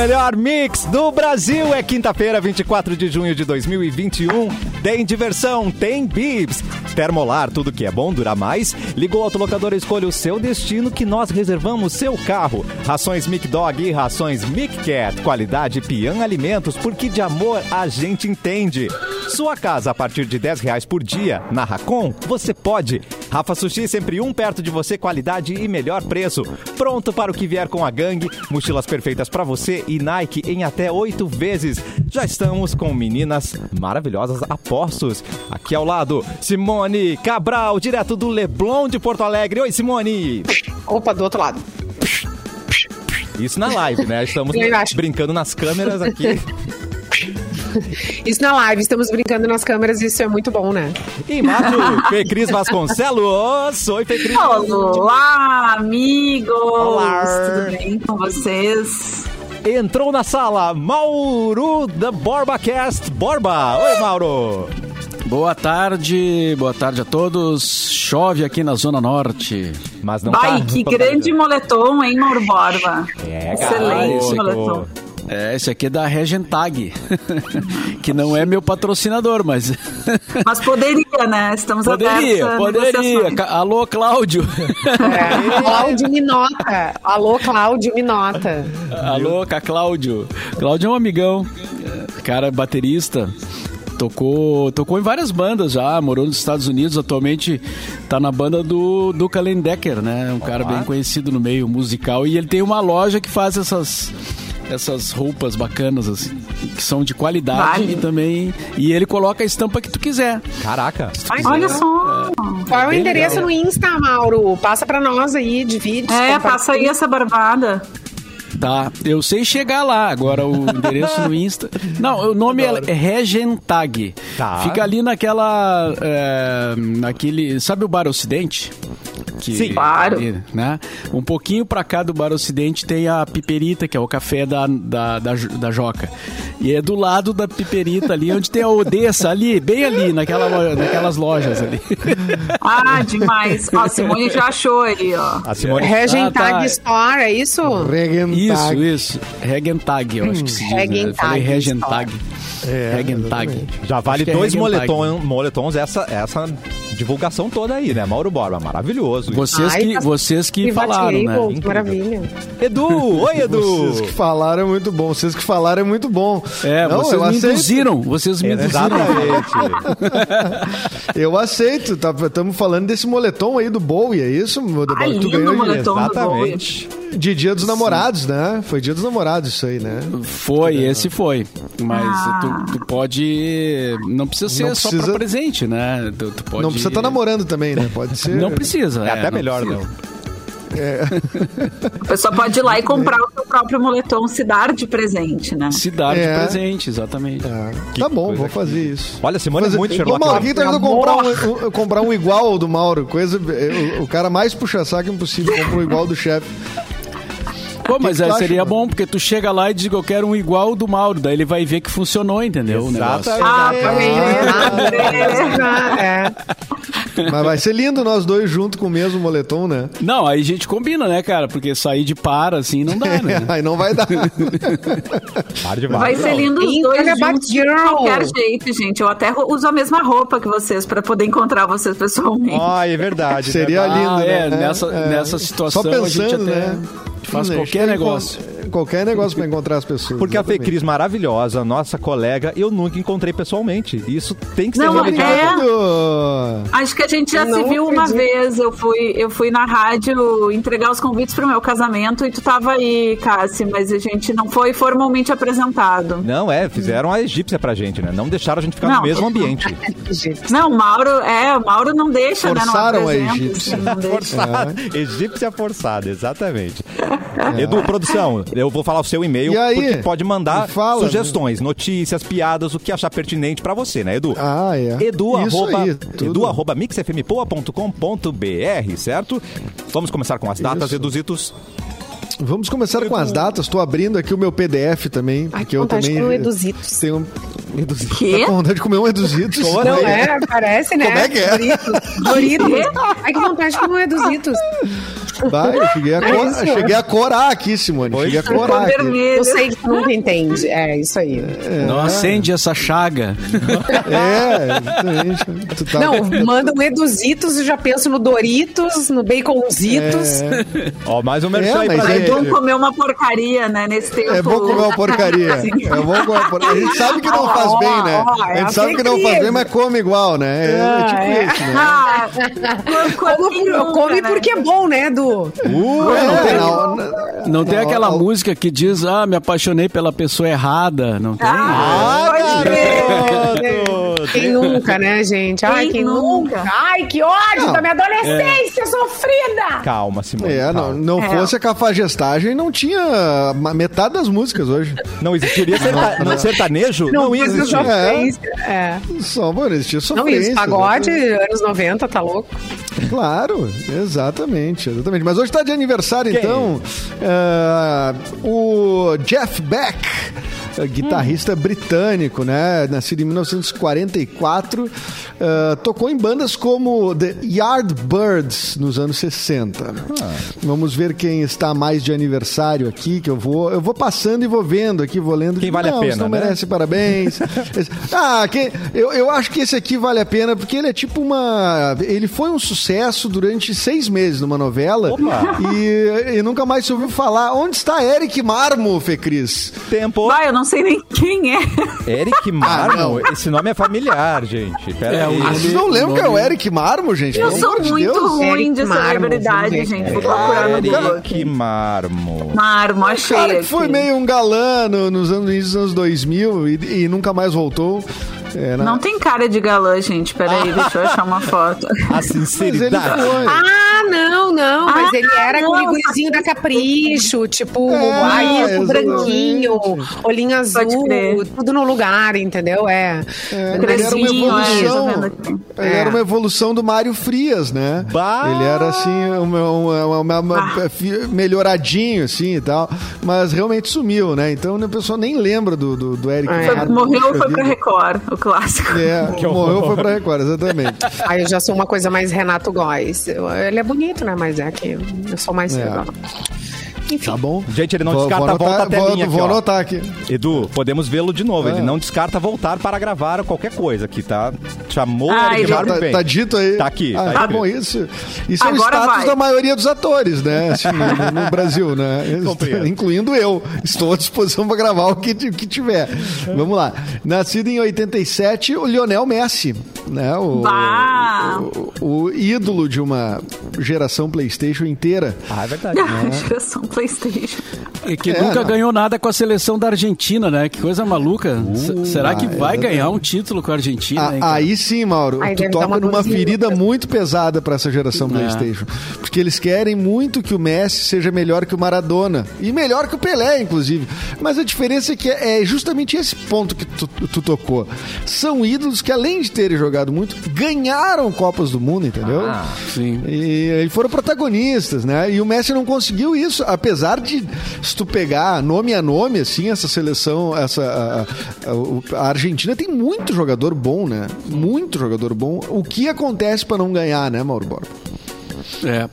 melhor mix do Brasil. É quinta-feira, 24 de junho de 2021. Tem diversão, tem bibs. Termolar, tudo que é bom dura mais. Ligou o autolocador, escolha o seu destino que nós reservamos seu carro. Rações Mic Dog e rações Mic Cat. Qualidade Pian Alimentos, porque de amor a gente entende. Sua casa a partir de 10 reais por dia. Na Racon, você pode. Rafa Sushi, sempre um perto de você, qualidade e melhor preço. Pronto para o que vier com a gangue. Mochilas perfeitas para você e Nike em até oito vezes. Já estamos com meninas maravilhosas a postos. Aqui ao lado, Simone Cabral, direto do Leblon de Porto Alegre. Oi, Simone. Opa, do outro lado. Isso na live, né? Estamos brincando nas câmeras aqui. Isso na live, estamos brincando nas câmeras, isso é muito bom, né? Em Mato, Fê Cris Vasconcelos. Oi, Fê Cris. Olá, amigos! Olá. Tudo bem com vocês? Entrou na sala Mauro da BorbaCast. Borba. Oi, Mauro. Boa tarde, boa tarde a todos. Chove aqui na Zona Norte. Mas não Vai, tá que grande moletom, hein, Mauro Borba? É, Excelente cara, moletom. É, esse aqui é da Regentag, que não é meu patrocinador, mas Mas poderia, né? Estamos poderia, abertos poderia. Alô, Cláudio. É, Cláudio Minota. Alô, Cláudio Minota. Alô, Ca Cláudio. Cláudio é um amigão, é, cara baterista. Tocou, tocou em várias bandas já, morou nos Estados Unidos, atualmente tá na banda do, do Decker, né? Um cara bem conhecido no meio musical. E ele tem uma loja que faz essas, essas roupas bacanas, assim, que são de qualidade Vale. e também. E ele coloca a estampa que tu quiser. Caraca. Olha só. Qual é o endereço legal. no Insta, Mauro? Passa pra nós aí, divide. É, passa aí essa barbada. Tá, eu sei chegar lá. Agora o endereço no Insta. Não, o nome é Regentag. Tá. Fica ali naquela. é, naquele. Sabe o Bar Ocidente? Que, Sim. Claro. ali, né? Um pouquinho pra cá do Bar Ocidente tem a Piperita, que é o café da, da, da, da Joca. E é do lado da Piperita ali, onde tem a Odessa, ali, bem ali, naquela, naquelas lojas ali. Ah, demais. Ó, a Simone já achou aí, ó. A Simone. Regentag Ah, tá. Store, é isso? Isso, isso. Regentag, eu acho que se diz. Né? Regentag, falei Regentag. Regentag. Já vale é dois moletom, moletons essa, essa divulgação toda aí, né? Mauro Borba, maravilhoso. Vocês Ai, que, tá- vocês que falaram, né? Incrível. Maravilha. Edu, oi Edu. Vocês que falaram é muito bom. Vocês que falaram é muito bom. É, Não, vocês eu me aceito. induziram. Vocês me induziram. Exatamente. Eu aceito. Estamos falando desse moletom aí do Bowie, é isso? Ai, tu lindo ganhou o moletom do Exatamente. de, de Dia dos Namorados, né? Foi Dia dos Namorados isso aí, né? Foi, esse foi. Mas Ah. tu, tu pode. Não precisa ser Não só precisa- pra presente, né? Tu, tu pode... Não precisa estar namorando também, né? Pode ser. Não precisa. É até não melhor, precisa. não. A pessoa pode ir lá e comprar o seu próprio moletom, se dar de presente, né? Se dar de É. presente, exatamente. Que tá bom, vou que- fazer isso. Olha, Simone é Fazer- muito Ô, Sherlock Mauro, Holmes. quem tá indo comprar um, um- comprar um igual ao do Mauro? Coisa, o, o cara mais puxa-saco impossível compra um igual do chefe. Pô, mas é, acha, seria mano? bom, porque tu chega lá e diz que eu quero um igual ao do Mauro. Daí ele vai ver que funcionou, entendeu? O negócio. Ah, É. É. Mas vai ser lindo nós dois juntos com o mesmo moletom, né? Não, aí a gente combina, né, cara? Porque sair de par assim não dá, né? Aí não vai dar. Par de Vai vagas. ser lindo os dois juntos de qualquer jeito, gente. Eu até uso a mesma roupa que vocês pra poder encontrar vocês pessoalmente. Ah, é verdade. Seria né? lindo, Ah, né? é, nessa, É. nessa situação Só a gente pensando, até né? faz Hum, qualquer negócio. Qualquer negócio pra encontrar as pessoas. Porque a exatamente. Cris maravilhosa, nossa colega, eu nunca encontrei pessoalmente. Isso tem que ser Não, é. Acho que a gente já Eu se não viu uma acredito. vez. Eu fui, eu fui na rádio entregar os convites pro meu casamento e tu tava aí, Cassi, mas a gente não foi formalmente apresentado. Não, é, fizeram a egípcia pra gente, né? Não deixaram a gente ficar no Não. mesmo ambiente. Não, o Mauro, é, o Mauro não deixa, Forçaram a né? Não apresenta, egípcia. não deixa. Forçada. Egípcia forçada, exatamente. Edu, produção, eu vou falar o seu e-mail, E aí? porque pode mandar fala, sugestões, notícias, piadas, o que achar pertinente pra você, né, Edu? Ah, é. Edu, Isso arroba, aí, tudo. edu arroba mixfmpoa.com.br, certo? Vamos começar com as datas, Isso. Eduzitos. Vamos começar com as datas. Estou abrindo aqui o meu PDF também. Ai, que eu vontade de também. comer um Eduzitos. Tenho um... Quê? Tá com vontade de comer um Eduzitos. Não é, parece, né? Como é que é? Doritos. Doritos. Ai, que vontade de comer Eduzitos. Vai, eu cheguei a, É cor- isso. cheguei a corar aqui, Simone. Pois Cheguei a é. corar Cor aqui. Eu sei que tu nunca entende. É, isso aí. Não acende essa chaga. É, exatamente. Tu tá- Não, manda um Eduzitos e já penso no Doritos, no Baconzitos. Ó, mais um merchan É, aí pra é gente. Bom comer uma porcaria, né? Nesse tempo. É bom comer uma porcaria. Assim. É bom comer uma porcaria. A gente sabe que não faz bem, né? A é gente sabe que não faz bem, mas come igual, né? É, é tipo Ah, é. isso, né? Ah, quem nunca, come né? porque é bom, né, Edu? Uh, É, não tem- não, não- Não tem não, aquela não. música que diz, ah, me apaixonei pela pessoa errada. Não tem? Ah, garoto! Quem nunca, né, gente? Ai, Quem quem, nunca? nunca? Ai, que ódio Não. da minha adolescência sofrida! Calma, Simone. É, não, calma. não É. fosse a cafagestagem, não tinha metade das músicas hoje. Não existiria serta... não, sertanejo? Não, existe. já É. É. Só, mano, existia Não, sofrência. isso, pagode, anos 90, tá louco? Claro, exatamente, exatamente. Mas hoje tá de aniversário, Quem? então, ah, o Jeff Beck, eh, guitarrista britânico, né? Nascido em 1944, ah, tocou em bandas como The Yardbirds nos anos 60. Vamos ver quem está mais de aniversário aqui, que eu vou, eu vou passando e vou vendo aqui, vou lendo. Quem vale a não, pena, esse não né? merece parabéns. Ah, quem, eu, eu acho que esse aqui vale a pena porque ele é tipo uma. Ele foi um sucesso durante seis meses numa novela Opa. e, e nunca mais se ouviu falar. Onde está Eric Marmo, Fê Cris? Tempo. Vai, eu não sei nem quem é. Eric Marmo. não. Esse nome é familiar, gente. Pera É, aí. o- Ah, vocês não lembram que é o Eric Marmo, gente? Eu Pelo sou de muito Deus. ruim de Eric Marmo, celebridade, gente. gente. Vou procurar no Google. Eric Marmo. Marmo, O achei. cara que foi meio um galã no- nos anos, dos anos 2000 e, e nunca mais voltou. É, na- Não tem cara de galã, gente. Peraí, deixa eu achar uma foto. A Mas sinceridade. Ah, não, não, mas Ah, ele era não, aquele gurizinho da Capricho, tipo, É, ai, exatamente. branquinho, olhinho azul, tudo no lugar, entendeu? É. É, ele era uma é, evolução. aqui. Ele É. era uma evolução do Mário Frias, né? Bah! Ele era assim, uma, uma- uma- uma- Ah. fi- melhoradinho, assim e tal. Mas realmente sumiu, né? Então a pessoa nem lembra do, do, do Eric. É. Morreu, foi pra. Record, o clássico. É, Que morreu, foi pra Record, exatamente. Aí eu já sou uma coisa mais Renato Góes. Eu- Ele é bonito, né? Mas é que eu sou mais. É. Enfim. Tá bom? Gente, ele não Vou- descarta vou a volta anotar- até vou, linha aqui, vou ó. anotar aqui. Edu, podemos vê-lo de novo. Ah. Ele não descarta voltar para gravar qualquer coisa aqui, tá? Chamou Ah, Eric ele- Tá, bem. tá dito aí. Tá aqui, Ah, tá tá bom, isso. Isso é o Agora status vai. da maioria dos atores, né? Assim, no, no Brasil, né? Compreendo. Incluindo eu. Estou à disposição para gravar o que, que tiver. Vamos lá. Nascido em 87, o Lionel Messi, né? O, o, o ídolo de uma geração PlayStation inteira. Ah, é verdade. Geração PlayStation. E que É, nunca não. ganhou nada com a seleção da Argentina, né? Que coisa maluca. S- Será que ah, vai exatamente. ganhar um título com a Argentina? A- hein, cara? aí sim, Mauro, Aí tu toca uma numa ferida muito pesada para essa geração É. PlayStation. Porque eles querem muito que o Messi seja melhor que o Maradona. E melhor que o Pelé, inclusive. Mas a diferença é que é justamente esse ponto que tu, tu tocou. São ídolos que, além de terem jogado muito, ganharam Copas do Mundo, entendeu? Ah. Sim. E eles foram protagonistas, né? E o Messi não conseguiu isso, apesar de, se tu pegar nome a nome, assim, essa seleção, essa a, a- a Argentina tem muito jogador bom, né? Muito jogador bom. O que acontece pra não ganhar, né, Mauro Borba? É.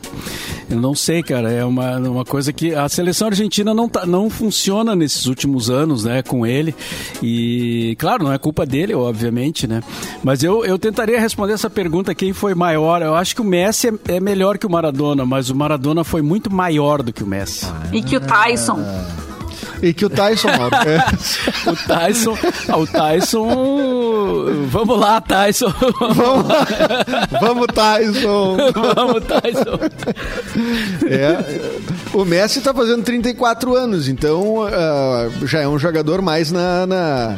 Eu não sei, cara. É uma, uma coisa que a seleção argentina não, tá, não funciona nesses últimos anos, né, com ele. E, claro, não é culpa dele, obviamente, né? Mas eu, eu tentaria responder essa pergunta: quem foi maior? Eu acho que o Messi é, é melhor que o Maradona, mas o Maradona foi muito maior do que o Messi. E que o Tyson. E que o Tyson, Mauro. é, O Tyson. ah, o Tyson. Vamos lá, Tyson. vamos, lá. vamos, Tyson. Vamos, Tyson. É, o Messi tá fazendo 34 anos, então ah, já é um jogador mais na, na,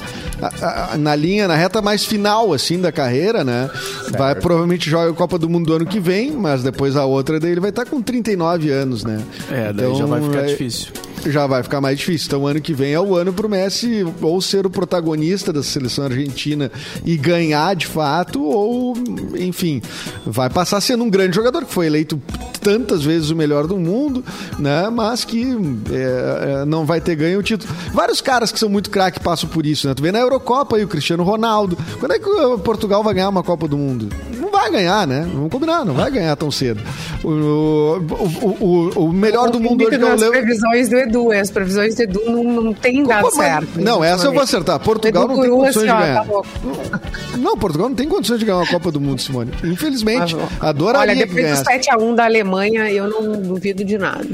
na linha, na reta mais final, assim, da carreira, né? Vai, provavelmente joga a Copa do Mundo do ano que vem, mas depois a outra daí ele vai estar com 39 anos, né? É, daí já vai ficar é- difícil. Já vai ficar mais difícil. Então, o ano que vem é o ano pro Messi ou ser o protagonista da seleção argentina e ganhar de fato, ou, enfim, vai passar sendo um grande jogador, que foi eleito tantas vezes o melhor do mundo, né? Mas que é, é, não vai ter ganho o título. Vários caras que são muito craque passam por isso, né? Tu vê na Eurocopa aí o Cristiano Ronaldo. Quando é que o Portugal vai ganhar uma Copa do Mundo? Vai ganhar, né? Vamos combinar, não vai ganhar tão cedo. O, o, o, o- melhor do mundo hoje é o as Leo... previsões do Edu. As previsões do Edu não, não tem dado mas- certo. Não, essa eu vou acertar. Portugal Edu não tem condições de assim, ó, ganhar. tá. Não, Portugal não tem condições de ganhar uma Copa do Mundo, Simone. Infelizmente. Adoraria Olha, depois do ganhasse. 7x1 da Alemanha, eu não duvido de nada.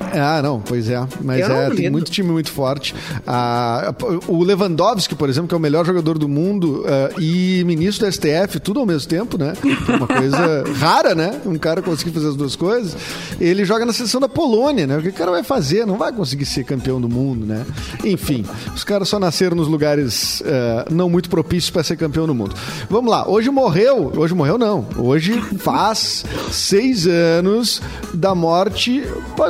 Ah, não, pois é. Mas Eu é, tem muito time muito forte. Ah, o Lewandowski, por exemplo, que é o melhor jogador do mundo ah, e ministro do STF, tudo ao mesmo tempo, né? Uma coisa rara, né? Um cara conseguir fazer as duas coisas. Ele joga na seleção da Polônia, né? O que o cara vai fazer? Não vai conseguir ser campeão do mundo, né? Enfim, os caras só nasceram nos lugares ah, não muito propícios para ser campeão do mundo. Vamos lá, hoje morreu. Hoje morreu, não. Hoje faz seis anos da morte.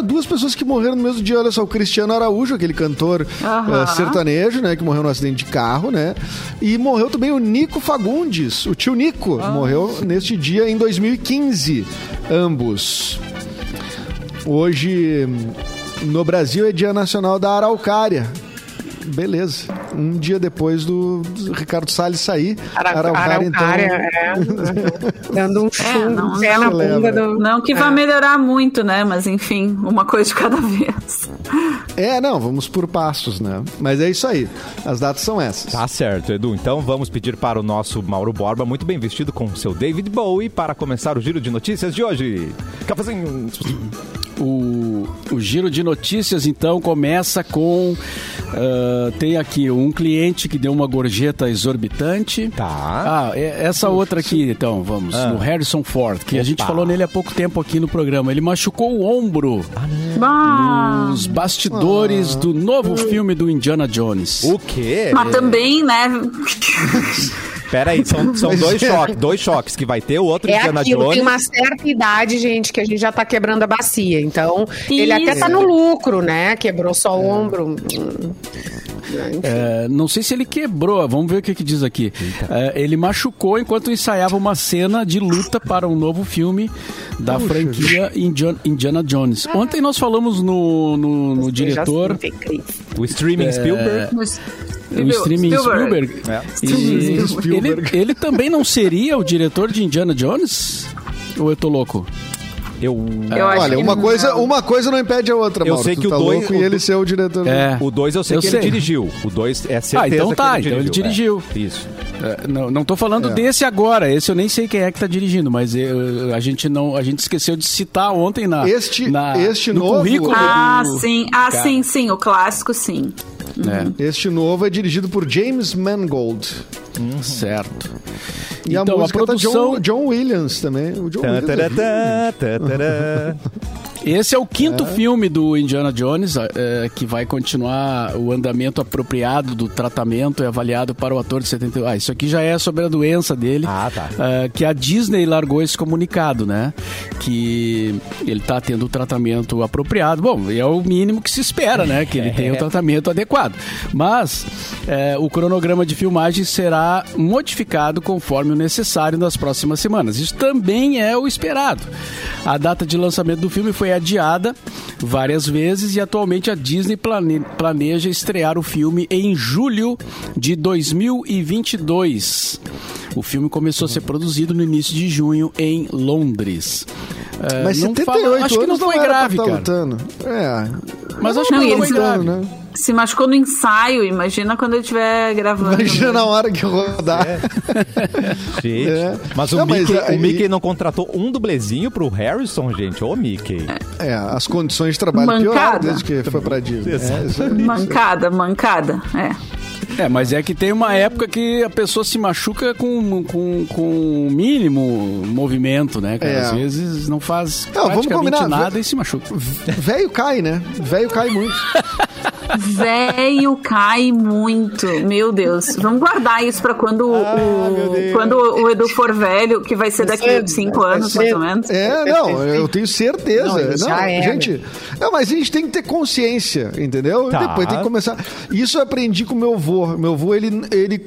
Duas pessoas que morreram no mesmo dia, olha só, o Cristiano Araújo, aquele cantor eh, sertanejo, né, que morreu num acidente de carro, né? E morreu também o Nico Fagundes, o tio Nico, morreu neste dia em 2015, ambos. Hoje no Brasil é Dia Nacional da Araucária. Beleza. Um dia depois do, do Ricardo Salles sair. Araucária, então, é. Dando um chum não, um pé na bunda do... Não que vá É. melhorar muito, né? Mas enfim, uma coisa de cada vez. É, não, vamos por passos, né? Mas é isso aí. As datas são essas. Tá certo, Edu. Então vamos pedir para o nosso Mauro Borba, muito bem vestido com seu David Bowie, para começar o giro de notícias de hoje. Cafézinho. O, o giro de notícias, então, começa com. ah, tem aqui um cliente que deu uma gorjeta exorbitante. Tá. Ah, é- essa outra aqui, então, vamos. Ah. O Harrison Ford, que a gente Opa. falou nele há pouco tempo aqui no programa. Ele machucou o ombro Bah, nos bastidores do novo filme do Indiana Jones. O quê? mas também, né? Pera aí, são, são dois é. choques. Dois choques, que vai ter o outro É Indiana aquilo, Jones. tem uma certa idade, gente, que a gente já tá quebrando a bacia. Então, ele até Isso. tá no lucro, né? Quebrou só o ombro. Hum. Enfim. É, não sei se ele quebrou, vamos ver o que, que diz aqui. É, ele machucou enquanto ensaiava uma cena de luta para um novo filme da franquia Indian- Indiana Jones. Ontem nós falamos no, no, no diretor. O streaming Spielberg. O streaming Spielberg. É. E Spielberg. ele, ele também não seria o diretor de Indiana Jones? Ou eu tô louco? Eu, Eu acho Olha, que uma não. coisa, uma coisa não impede a outra, Eu Mauro. sei Tu que o tá dois- louco o e ele do- ser o diretor. É. o 2 eu sei Eu que sei. ele dirigiu. O 2 é certeza Ah, então que tá, ele então ele dirigiu. É, isso. É, não, não tô falando É. desse agora, esse eu nem sei quem é que tá dirigindo, mas eu- a gente não, a gente esqueceu de citar ontem na, Este- na- este no novo- currículo Ah, do- sim. Ah, Cara. sim, sim. O clássico, sim. É, Este novo é dirigido por James Mangold. certo. E a Então, a música produção- tá John, John Williams também. O John Tá, Williams. é-. Esse é o quinto filme do Indiana Jones, é, que vai continuar o andamento apropriado do tratamento e avaliado para o ator de 71. Ah, isso aqui já é sobre a doença dele. Ah, tá. é, que a Disney largou esse comunicado, né? Que ele tá tendo o tratamento apropriado. Bom, é o mínimo que se espera, né? Que ele tenha o tratamento adequado. Mas é, o cronograma de filmagem será modificado conforme o necessário nas próximas semanas. Isso também é o esperado. A data de lançamento do filme foi adiada várias vezes e atualmente a Disney plane- planeja estrear o filme em julho de 2022. O filme começou a ser produzido no início de junho em Londres. É, Mas não 78 fala- acho que não foi grave, tá cara. lutando. É. Mas acho Não, que e não foi eles- grave. né? Se machucou no ensaio, imagina quando ele estiver gravando. Imagina na hora que rodar. Gente. É. Mas, o, Não, mas Mickey, aí- o Mickey não contratou um dublezinho pro Harrison, gente. Ô, Mickey. É, as condições de trabalho Mancada. pioraram desde que foi pra Disney. É. Mancada, mancada. É. É, mas é que tem uma época que a pessoa se machuca com, com, com mínimo movimento, né? cara? É. Às vezes não faz Não, vamos praticamente combinar. nada e se machuca. Velho cai, né? Velho cai muito. Velho cai muito. Meu Deus. Vamos guardar isso pra quando, Ah, o, quando o Edu for velho, que vai ser daqui a cinco anos, ser. mais ou menos. É, não, eu tenho certeza. Não, Não, era. gente. Não, mas a gente tem que ter consciência, entendeu? Tá. Depois tem que começar. Isso eu aprendi com meu avô. Meu avô, ele, ele,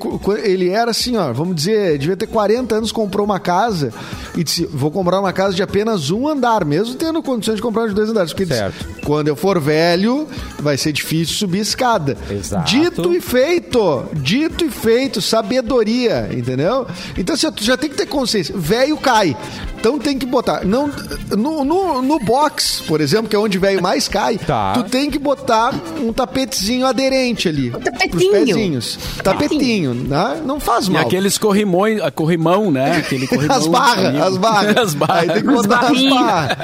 ele era assim, ó, vamos dizer, devia ter 40 anos, comprou uma casa e disse: vou comprar uma casa de apenas um andar, mesmo tendo condições de comprar de dois andares. Porque ele Certo. disse, quando eu for velho, vai ser difícil subir escada. Exato. Dito e feito. Dito e feito. Sabedoria, entendeu? Então, assim, tu já tem que ter consciência. Velho cai. Então tem que botar. Não, no, no, no box, por exemplo, que é onde velho mais cai, Tá. tu tem que botar um tapetezinho aderente ali. Pros tapetinho. pezinhos. Tapetinho, né? Não faz E mal. aqueles corrimões, a corrimão, né? Aquele corrimão. As barras, as barras. as barras. Aí tem que botar as barras.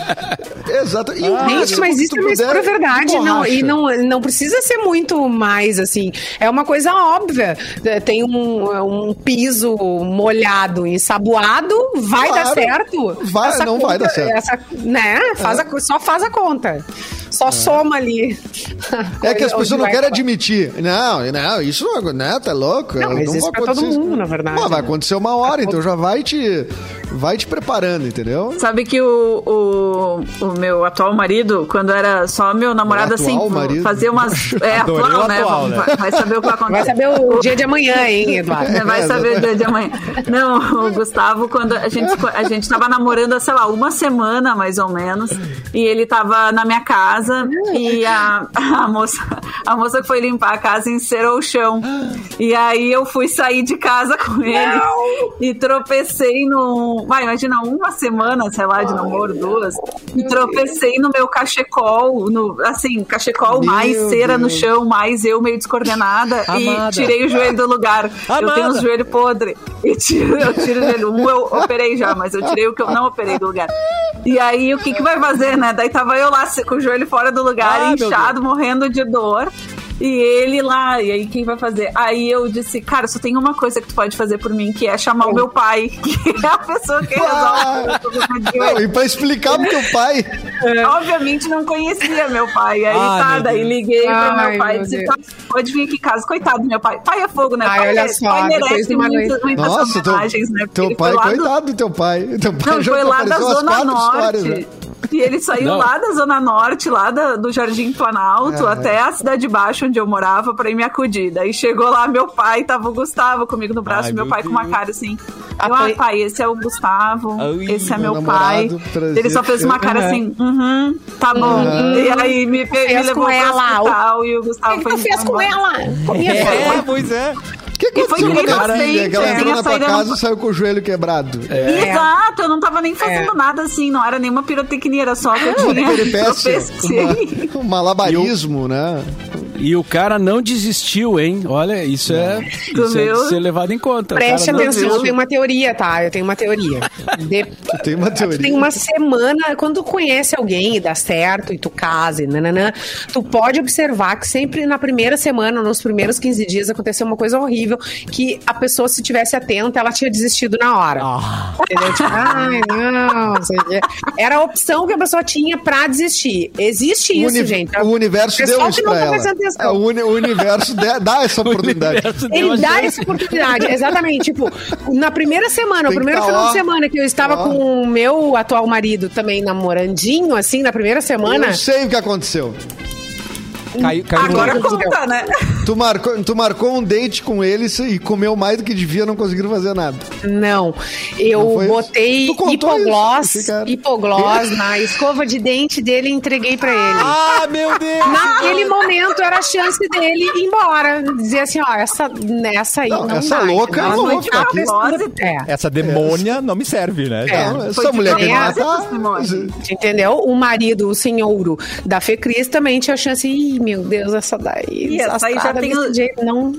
Exato. E o Gente, mas isso é uma pura verdade. Não, e não, não precisa ser muito mais, assim. É uma coisa óbvia. É, Tem um, um piso molhado, ensaboado, vai Claro. dar certo. Vai- não vai dar certo. essa- né? Faz a- só faz a conta. Só soma ali. É que as pessoas não querem admitir. Não, não, isso não, né, tá louco? Não, mas isso vai pra todo mundo, na verdade, Mas vai né? acontecer uma hora, então já vai te, vai te preparando, entendeu? Sabe que o, o, o meu atual marido, quando era só meu namorado, assim, marido? fazia umas. É, Adorei atual, né? atual, né? Vai, vai saber o que vai acontecer. Vai saber o dia de amanhã, hein, Eduardo? Né, Vai saber o dia de amanhã. Não, o Gustavo, quando a gente, a gente tava namorando há, sei lá, uma semana mais ou menos, e ele tava na minha casa e a, a moça a moça que foi limpar a casa encerou o chão. E aí eu fui sair de casa com ele e tropecei Vai, imagina, uma semana, sei lá, de namoro, duas. E tropecei no meu cachecol, no, assim, cachecol Meu mais cera no Deus. chão, mais eu meio descoordenada. E Amada. tirei o joelho do lugar. Eu Amada. tenho os joelho podre. E tiro, eu tiro o joelho. Um eu operei já, mas eu tirei o que eu não operei do lugar. E aí, o que que vai fazer, né? Daí tava eu lá com o joelho fora do lugar, Ah, inchado, morrendo de dor. E ele lá, e aí quem vai fazer? Aí eu disse, cara, só tem uma coisa que tu pode fazer por mim, que é chamar o meu pai, que é a pessoa que Ah. resolve o problema de Não, e pra explicar pro teu pai. Obviamente não conhecia meu pai. Aí Ai, tá, daí Deus. liguei pro meu pai e disse. "Tá, pode vir aqui em casa. Coitado do meu pai. Pai é fogo, né? Ai, pai, olha é- só, pai merece muitas, muitas Nossa, teu, né? Porque teu pai, coitado do teu pai. Teu pai Não, foi lá da Zona Norte. histórias, né? E ele saiu Não. lá da Zona Norte, lá da- do Jardim Planalto, É. até a Cidade de Baixo, onde eu morava, pra ir me acudir. Daí chegou lá meu pai, tava o Gustavo comigo no braço, Ai, e meu meu pai com uma Deus. cara assim. Ah, Eu, ah, foi- pai, esse é o Gustavo, Ai, esse é meu meu, pai. prazer. Ele só fez uma cara Uhum. assim, uhum, tá bom. E aí me, me levou pro ela, hospital e o Gustavo O que foi tu fez com embora. ela? Com minha É, pois é. O que foi aconteceu com a filha? assim, Que ela entrou na tua casa e saiu com o joelho quebrado. É. Exato, eu não tava nem fazendo É. nada assim, não era nenhuma pirotecnia, era só que eu tinha Peripécia. Um malabarismo, né? E o cara não desistiu, hein? Olha, isso é, Tu isso é viu? de ser levado em conta. O Preste atenção, eu tenho uma teoria, tá? Eu tenho uma teoria. De- Tem uma teoria. Tem uma semana, quando tu conhece alguém e dá certo e tu casa e nananã, tu pode observar que sempre na primeira semana, nos primeiros 15 dias, aconteceu uma coisa horrível que a pessoa, se tivesse atenta, ela tinha desistido na hora. Ah. Entendeu? Tipo, ai, não, não sei o quê. Era a opção que a pessoa tinha pra desistir. Existe O isso, uni- gente. O universo deu isso que não pra tá ela. É, o, uni- o universo dá- dá essa oportunidade. Ele dá chance. essa oportunidade, exatamente. Tipo, na primeira semana, o Tem que primeiro tá final lá. de semana que eu estava Ó. com o meu atual marido também namorandinho, assim, na primeira semana. Eu sei o que aconteceu. Caiu, caiu Agora conta, né? Tu marcou, tu marcou um date com ele e comeu mais do que devia, não conseguiram fazer nada. Não, eu Não botei isso, hipoglós, hipoglós na escova de dente dele e entreguei pra ele. Ah, meu Deus! Naquele momento era a chance dele ir embora. Dizer assim, ó, essa, nessa aí Não, não, essa dá, louca, eu não vou ficar aqui. É. Essa demônia não me serve, né? É. Não, Foi essa mulher que mata. Entendeu? O marido, o senhouro da Fecris também tinha a chance. Ih, meu Deus, essa daí. Ih, essa aí já tem jeito, não,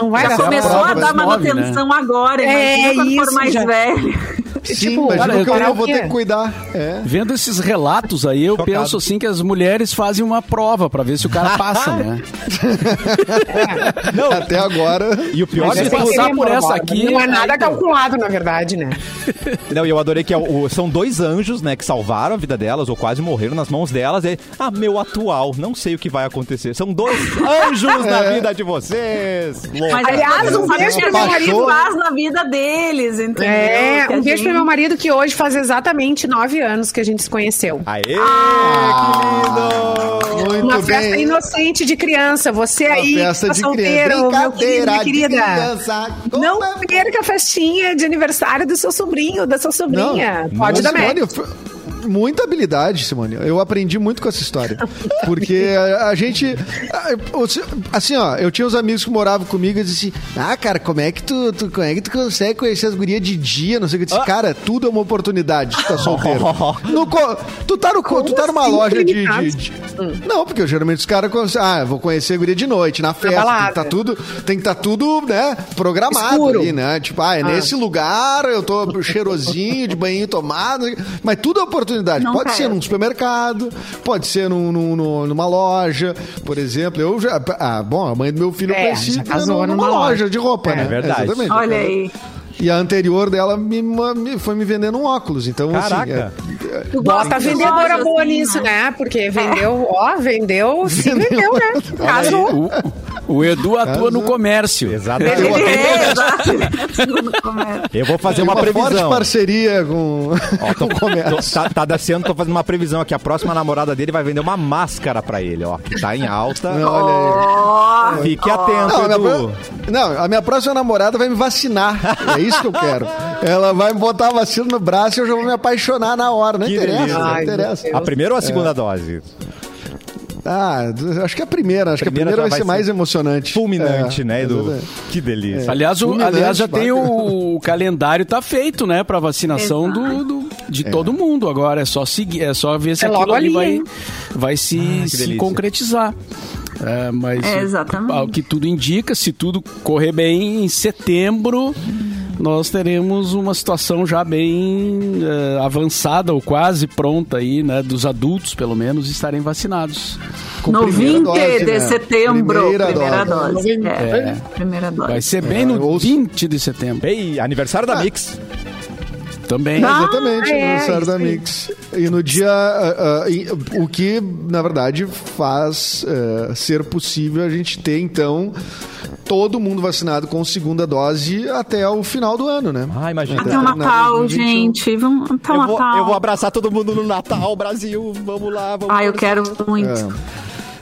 não vai Já dar começou a dar nove, manutenção agora, É, imagina quando for isso, mais já. velho. Sim, Tipo, imagina cara, eu, eu- eu vou ter que cuidar. É. Vendo esses relatos aí, eu Chocado. penso assim que as mulheres fazem uma prova pra ver se o cara passa, né? Não, Até agora. e o pior Mas é passar por essa morbosa. aqui, Não é nada aí- calculado, na verdade, né? Não, e eu adorei que é o- são dois anjos, né, que salvaram a vida delas, ou quase morreram nas mãos delas. E, ah, meu atual, não sei o que vai acontecer. São dois anjos na vida de vocês. Mas Aliás, um beijo que meu marido. faz na vida deles, entendeu? É, um beijo pro meu marido que hoje faz exatamente nove anos que a gente se conheceu. Aê, Ah, que lindo! Muito Uma festa bem. inocente de criança. Você Uma aí, festa tá de solteiro, criança. meu querido, Brincadeira minha querida. criança. Não é- perca a festinha de aniversário do seu sobrinho, da sua sobrinha. Pode dar Simone, match. eu fui- muita habilidade, Simone. Eu aprendi muito com essa história. Porque a, a gente. a- Assim, ó, eu tinha uns amigos que moravam comigo e diziam assim: Ah, cara, como é que tu, tu- como é que tu consegue conhecer as gurias de dia? Não sei o que. Eu disse, cara, tudo é uma oportunidade de estar solteiro. No tu tá, no, tu tá numa assim, loja de. de- de- Não, porque geralmente os caras. Ah, vou conhecer a guria de noite, na festa. Tem que tá tudo, tem que estar tudo, né, programado Escuro. ali, né? Tipo, ah, é nesse lugar, eu tô cheirosinho, de banho tomado. Mas tudo é oportunidade. Não pode quero. ser num supermercado, pode ser num, num- num- numa loja, por exemplo. Eu já. Ah, bom, a mãe do meu filho É, já casou numa, numa loja, loja. de roupa, É, né? verdade. Exatamente. Olha aí. E a anterior dela me, me- foi me vendendo um óculos. Então, Caraca. assim. é- Tu Bota gosta a de vendedora loja, boa assim, nisso, né? Porque vendeu, ó, vendeu, se Vendeu. vendeu, né? Casou. O, o Edu atua no comércio. Exatamente. Eu- É. Eu vou fazer uma, forte previsão. parceria com, Ó, tô, com o comércio. tô- tá, tá descendo, tô fazendo uma previsão aqui. A próxima namorada dele vai vender uma máscara pra ele, ó. Que tá em alta. Olha aí. Fique atento, Não a, minha Edu. pro- não, a minha próxima namorada vai me vacinar. É isso que eu quero. Ela vai botar a vacina no braço e eu já vou me apaixonar na hora. Não Que interessa, delícia. não Ai, interessa. meu A primeira ou a É. segunda dose? Ah, acho que a primeira. Acho Primeira que a primeira vai, vai ser ser mais emocionante. Fulminante, É, né, Edu? exatamente. Que delícia. Aliás, o, aliás, já tem o, o calendário tá feito, né, para vacinação do, do- de todo mundo. Agora é só seguir, é só ver se É aquilo logo ali ali, vai, hein? vai se, que se concretizar. É, mas É, exatamente. ao que tudo indica, se tudo correr bem, em setembro nós teremos uma situação já bem eh, avançada ou quase pronta aí, né, dos adultos pelo menos estarem vacinados. Com No primeira 20 dose, de né? setembro. Primeira Primeira, dose. dose. É, É. primeira dose. Vai ser bem É, no ouço- 20 de setembro. Ei, aniversário da Ah. Mix. Também. Ah, Exatamente, é, aniversário isso da. Mix. E no dia. ah, e- o que, na verdade, faz eh, ser possível a gente ter, então, todo mundo vacinado com segunda dose até o final do ano, né? Ah, imagina. Até o Na- Natal, 2021. gente. Vamos até o Eu vou, Natal. eu vou abraçar todo mundo no Natal, Brasil. Vamos lá, vamos Ah, eu quero muito. É.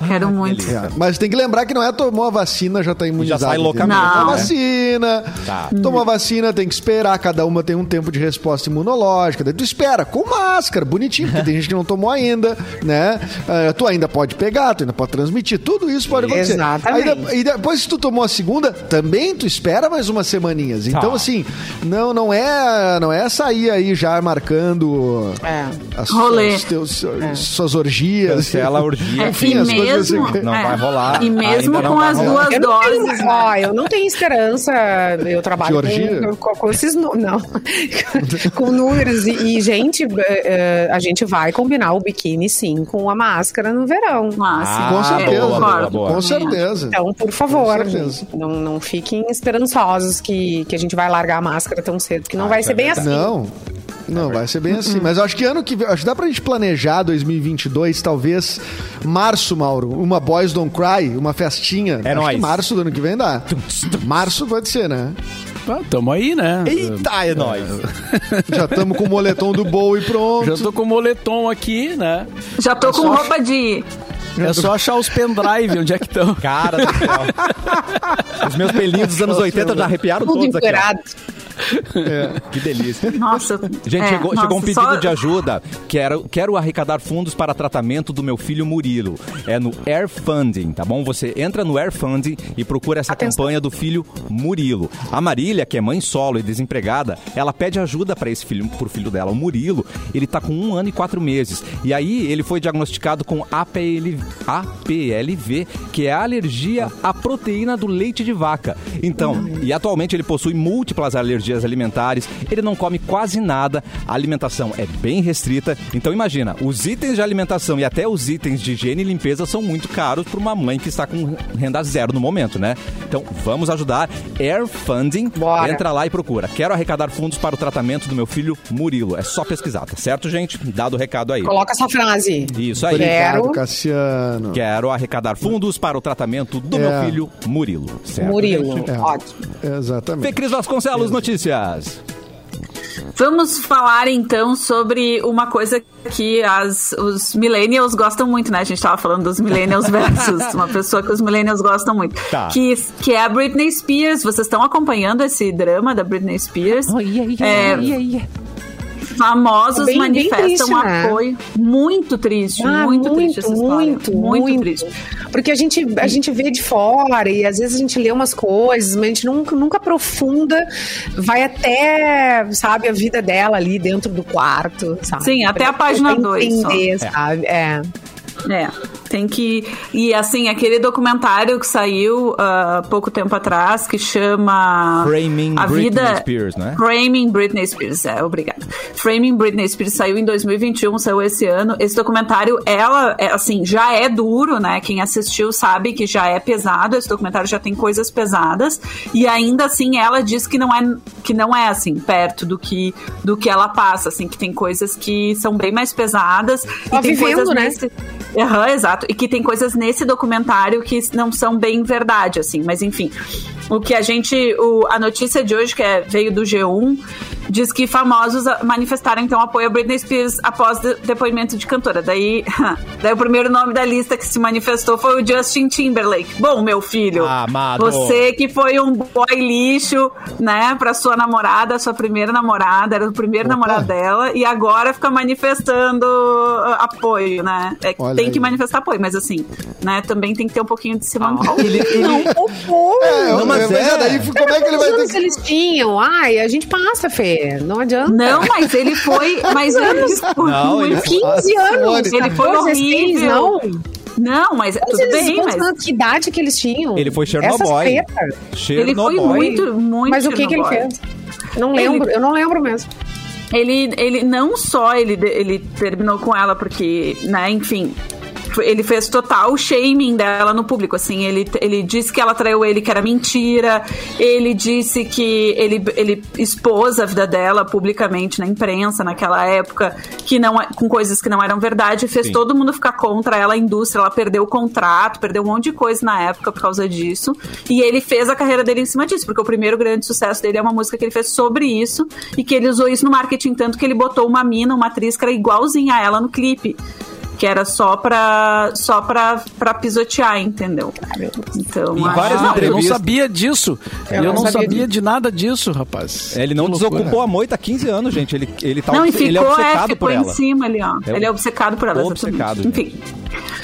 Quero muito. delícia. É, Mas tem que lembrar que não é tomou a vacina, já tá imunizado. sai entendeu? loucamente, Tomou a né? vacina, Tá. tomou a vacina, tem que esperar, cada uma tem um tempo de resposta imunológica. Daí tu espera, com máscara, bonitinho, porque tem gente que não tomou ainda, né? Ah, tu ainda pode pegar, tu ainda pode transmitir, tudo isso pode acontecer. Exatamente. Aí e depois que tu tomou a segunda, também tu espera mais umas semaninhas. Então, Tá. assim, não, não é não é sair aí já marcando É. as, Rolê. as teus- suas orgias. Cancela a orgia. É, Enfim, as coisas mesmo, assim. Não é, vai rolar. E mesmo não com vai as rolar. duas Eu não, tenho, doses. ó, eu não tenho esperança, eu trabalho com, com, com esses não, com números e, e, gente, eh, a gente vai combinar o biquíni sim com a máscara no verão. Ah, Com certeza. concordo. boa, boa. Com certeza. Então, por favor, não, não fiquem esperançosos que, que a gente vai largar a máscara tão cedo, porque não vai isso ser é bem verdade. assim. Não. Não, vai ser bem assim. Mas eu acho que ano que vem. Acho que dá pra gente planejar 2022, talvez. Março, Mauro. Uma Boys Don't Cry, uma festinha. É acho nóis. que março do ano que vem dá. Março pode ser, né? Ah, tamo aí, né? Eita, é nóis. Já estamos com o moletom do Bowie pronto. Já tô com o moletom aqui, né? Já tô com roupa de. É só achar os pendrive, onde é que estão. Cara do céu. Os meus pelinhos dos anos 80 já arrepiaram Tudo todos aqui. ó. Empoeirado. Que delícia. Nossa. Gente, é, chegou, nossa, chegou um pedido só- de ajuda. Quero, quero arrecadar fundos para tratamento do meu filho Murilo. É no Air Funding, tá bom? Você entra no Air Funding e procura essa Atenção. campanha do filho Murilo. A Marília, que é mãe solo e desempregada, ela pede ajuda para esse filho, pro filho dela. O Murilo, ele tá com um ano e quatro meses. E aí ele foi diagnosticado com APL, APLV, que é a alergia à proteína do leite de vaca. Então, e atualmente ele possui múltiplas alergias alimentares, ele não come quase nada, a alimentação é bem restrita. Então imagina, os itens de alimentação e até os itens de higiene e limpeza são muito caros para uma mãe que está com renda zero no momento, né? Então vamos ajudar. Air Funding, Bora. entra lá e procura. Quero arrecadar fundos para o tratamento do meu filho Murilo. É só pesquisar, tá certo, gente? Dado o recado aí. Coloca essa frase. Isso aí. Quero. Cassiano. Quero arrecadar fundos para o tratamento do É. meu filho Murilo. Certo, Murilo. gente? É. Ótimo. Exatamente. Fê Cris Vasconcelos, notícias. Vamos falar então sobre uma coisa que as, os millennials gostam muito, né? A gente tava falando dos millennials versus uma pessoa que os millennials gostam muito. Tá. Que, que é a Britney Spears. Vocês estão acompanhando esse drama da Britney Spears? É, Famosos Bem- bem manifestam triste, né? apoio. Muito triste, Ah, muito, triste essa história. muito, muito, triste. Porque a gente, a gente vê de fora e às vezes a gente lê umas coisas, mas a gente nunca, nunca aprofunda, vai até, sabe, a vida dela ali dentro do quarto, sabe? Sim, até Pra- a página pra dois só. entender, sabe? É. É, tem que. E assim, aquele documentário que saiu há pouco tempo atrás, que chama. Framing a Britney vida... Spears, né? Framing Britney Spears, é, obrigada. Framing Britney Spears saiu em 2021, saiu esse ano. Esse documentário, ela, é, assim, já é duro, né? Quem assistiu sabe que já é pesado. Esse documentário já tem coisas pesadas. E ainda assim, ela diz que não é, que não é assim, perto do que, do que ela passa, assim, que tem coisas que são bem mais pesadas. Tá e tem vivendo, coisas né? nesse. Aham, exato. E que tem coisas nesse documentário que não são bem verdade, assim. Mas enfim, o que a gente. O, a notícia de hoje, que é, veio do G1, diz que famosos ah, manifestaram então apoio a Britney Spears após de- depoimento de cantora. Daí, daí o primeiro nome da lista que se manifestou foi o Justin Timberlake. Bom, meu filho, Amado. você que foi um boy lixo, né, pra sua namorada, sua primeira namorada, era o primeiro Opa. namorado dela, e agora fica manifestando ah, apoio, né? É, tem aí. que manifestar apoio, mas assim, né, também tem que ter um pouquinho de se manter. Não, popô. É, Não, mas mas é. daí como é que ele vai Quantos ter anos que... eles tinham? Ai, a gente passa, Fê. Não adianta. Não, mas ele foi. Mas ele Não, ele- muito- 15 anos. Ele foi 14, 16, horrível. não. Não, mas tudo Eles- bem, mas. anos, Que idade que eles tinham? Ele foi Chernobyl. tretas. Ele foi Chernobyl. muito, muito. Mas o que, que ele Chernobyl. fez? Não lembro, eu não lembro mesmo. Ele, ele não só ele, ele terminou com ela porque, né, enfim, ele fez total shaming dela no público, assim, ele, ele disse que ela traiu ele, que era mentira, ele disse que ele, ele expôs a vida dela publicamente na imprensa naquela época, que não, é- com coisas que não eram verdade, fez Sim. todo mundo ficar contra ela, a indústria, ela perdeu o contrato, perdeu um monte de coisa na época por causa disso, e ele fez a carreira dele em cima disso, porque o primeiro grande sucesso dele é uma música que ele fez sobre isso, e que ele usou isso no marketing, tanto que ele botou uma mina, uma atriz que era igualzinha a ela no clipe. Que era só pra, só pra, pra pisotear, entendeu? Então, Em várias Ah, eu não entrevistas- sabia disso. Eu Eu, não não sabia sabia, disso. de nada disso, rapaz. Ele não desocupou a moita há 15 anos, gente. Ele, ele, tá Não, e obce- ele é ficou, é, obcecado ficou por em ela. cima ali, ó. É ele é obcecado por ela, obcecado. Enfim.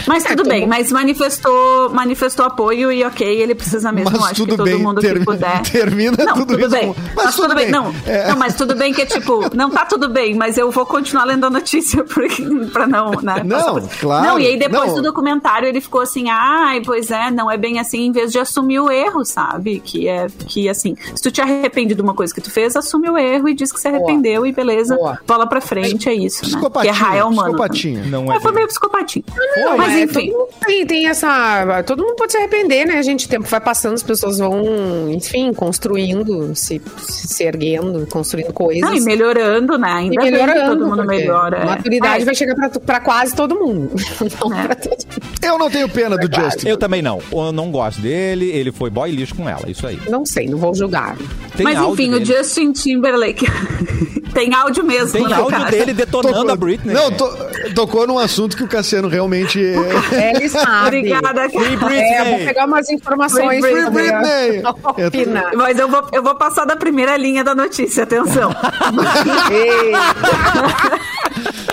Mas tudo tô bem, mas manifestou, manifestou apoio e ok, ele precisa mesmo, Mas acho tudo que todo bem, mundo termi- que puder. termina não, tudo tudo isso bem. com- Mas, mas tudo tudo bem, bem. não. É. Não, mas tudo bem que é tipo, não tá tudo bem, mas eu vou continuar lendo a notícia porque, pra não, né? Não, passar por- claro, Não, e aí depois não. do documentário ele ficou assim, ai, pois é, não é bem assim, em vez de assumir o erro, sabe? Que é, que assim, se tu te arrepende de uma coisa que tu fez, assume o erro e diz que se arrependeu e beleza, Boa. bola pra frente, é isso, né? Que Psicopatinha, errar é humano. psicopatinha. Não É, é foi meio psicopatinho. Não, mas é, enfim. tem, tem essa. Todo mundo pode se arrepender, né? A gente, o tempo vai passando, as pessoas vão, enfim, construindo, se, se erguendo, construindo coisas. Não, e melhorando, né? Ainda E bem que melhorando. todo mundo melhora. A maturidade Ai, vai chegar pra, pra quase todo mundo. Não É. pra todo mundo. Eu não tenho pena do Justin. Eu também não. Eu não gosto dele. Ele foi boy lixo com ela. Isso aí. Não sei, não vou julgar. Tem Mas enfim, o dele. Justin Timberlake tem áudio mesmo, Tem né, áudio cara? dele detonando a Britney. Não, to- tocou num assunto que o Cassiano realmente. é- É, ele sabe. Obrigada, Free. Britney. É, eu vou pegar umas informações. Free pra Britney. poder opinar. Mas eu vou, eu vou passar da primeira linha da notícia, atenção.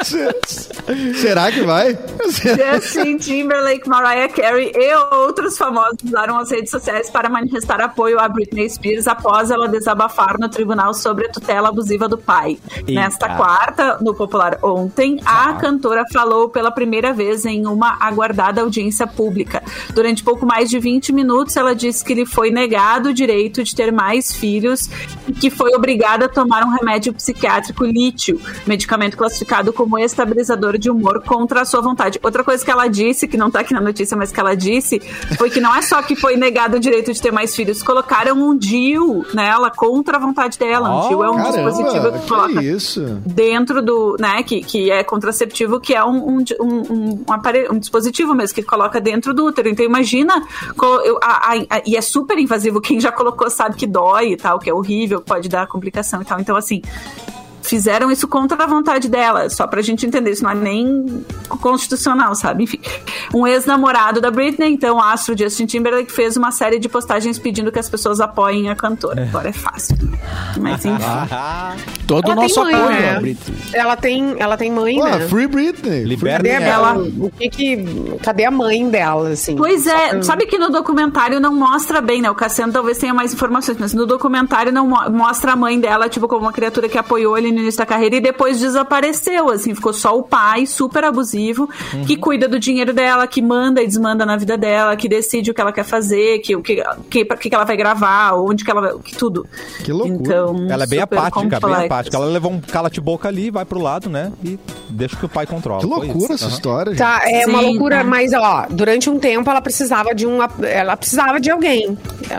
Será que vai? Justin Timberlake, Mariah Carey e outros famosos usaram as redes sociais para manifestar apoio a Britney Spears após ela desabafar no tribunal sobre a tutela abusiva do pai. Eita. Nesta quarta, no popular ontem, a cantora falou pela primeira vez em uma aguardada audiência pública. Durante pouco mais de 20 minutos, ela disse que lhe foi negado o direito de ter mais filhos e que foi obrigada a tomar um remédio psiquiátrico lítio, medicamento classificado como estabilizador de humor contra a sua vontade. Outra coisa que ela disse, que não tá aqui na notícia, mas que ela disse, foi que não é só que foi negado o direito de ter mais filhos, colocaram um DIU nela contra a vontade dela. Um Oh, DIU é um dispositivo Caramba, que coloca que isso? dentro do, né, que, que é contraceptivo, que é um, um, um, um, aparelho, um dispositivo mesmo, que coloca dentro do útero. Então imagina, a- a- a- e é super invasivo, quem já colocou sabe que dói e tal, que é horrível, pode dar complicação e tal. Então assim, fizeram isso contra a vontade dela, só pra gente entender, isso não é nem constitucional, sabe? Enfim, um ex-namorado da Britney, então o astro Justin Timberlake fez uma série de postagens pedindo que as pessoas apoiem a cantora. Agora é fácil. Mas enfim. Todo o nosso mãe, apoio, né? Britney. Ela tem, ela tem mãe, Pô, né? Free Britney. Libertem Cadê ela. O que que, cadê a mãe dela, assim? Pois é, pra- sabe que no documentário não mostra bem, né? O Cassiano talvez tenha mais informações, mas no documentário não mo- mostra a mãe dela, tipo, como uma criatura que apoiou ele no início da carreira e depois desapareceu, assim, ficou só o pai, super abusivo, que cuida do dinheiro dela, que manda e desmanda na vida dela, que decide o que ela quer fazer, que o que, que, que que ela vai gravar, onde que ela vai, que tudo. Que loucura. Então, Ela é bem apática, bem complexo. apática. Ela levou um cala-te-boca ali, vai pro lado, né? E deixa que o pai controla. Que loucura essa Aham. história, gente. Tá, é uma Sim, loucura, tá. mas ó, durante um tempo ela precisava de um, ela precisava de alguém,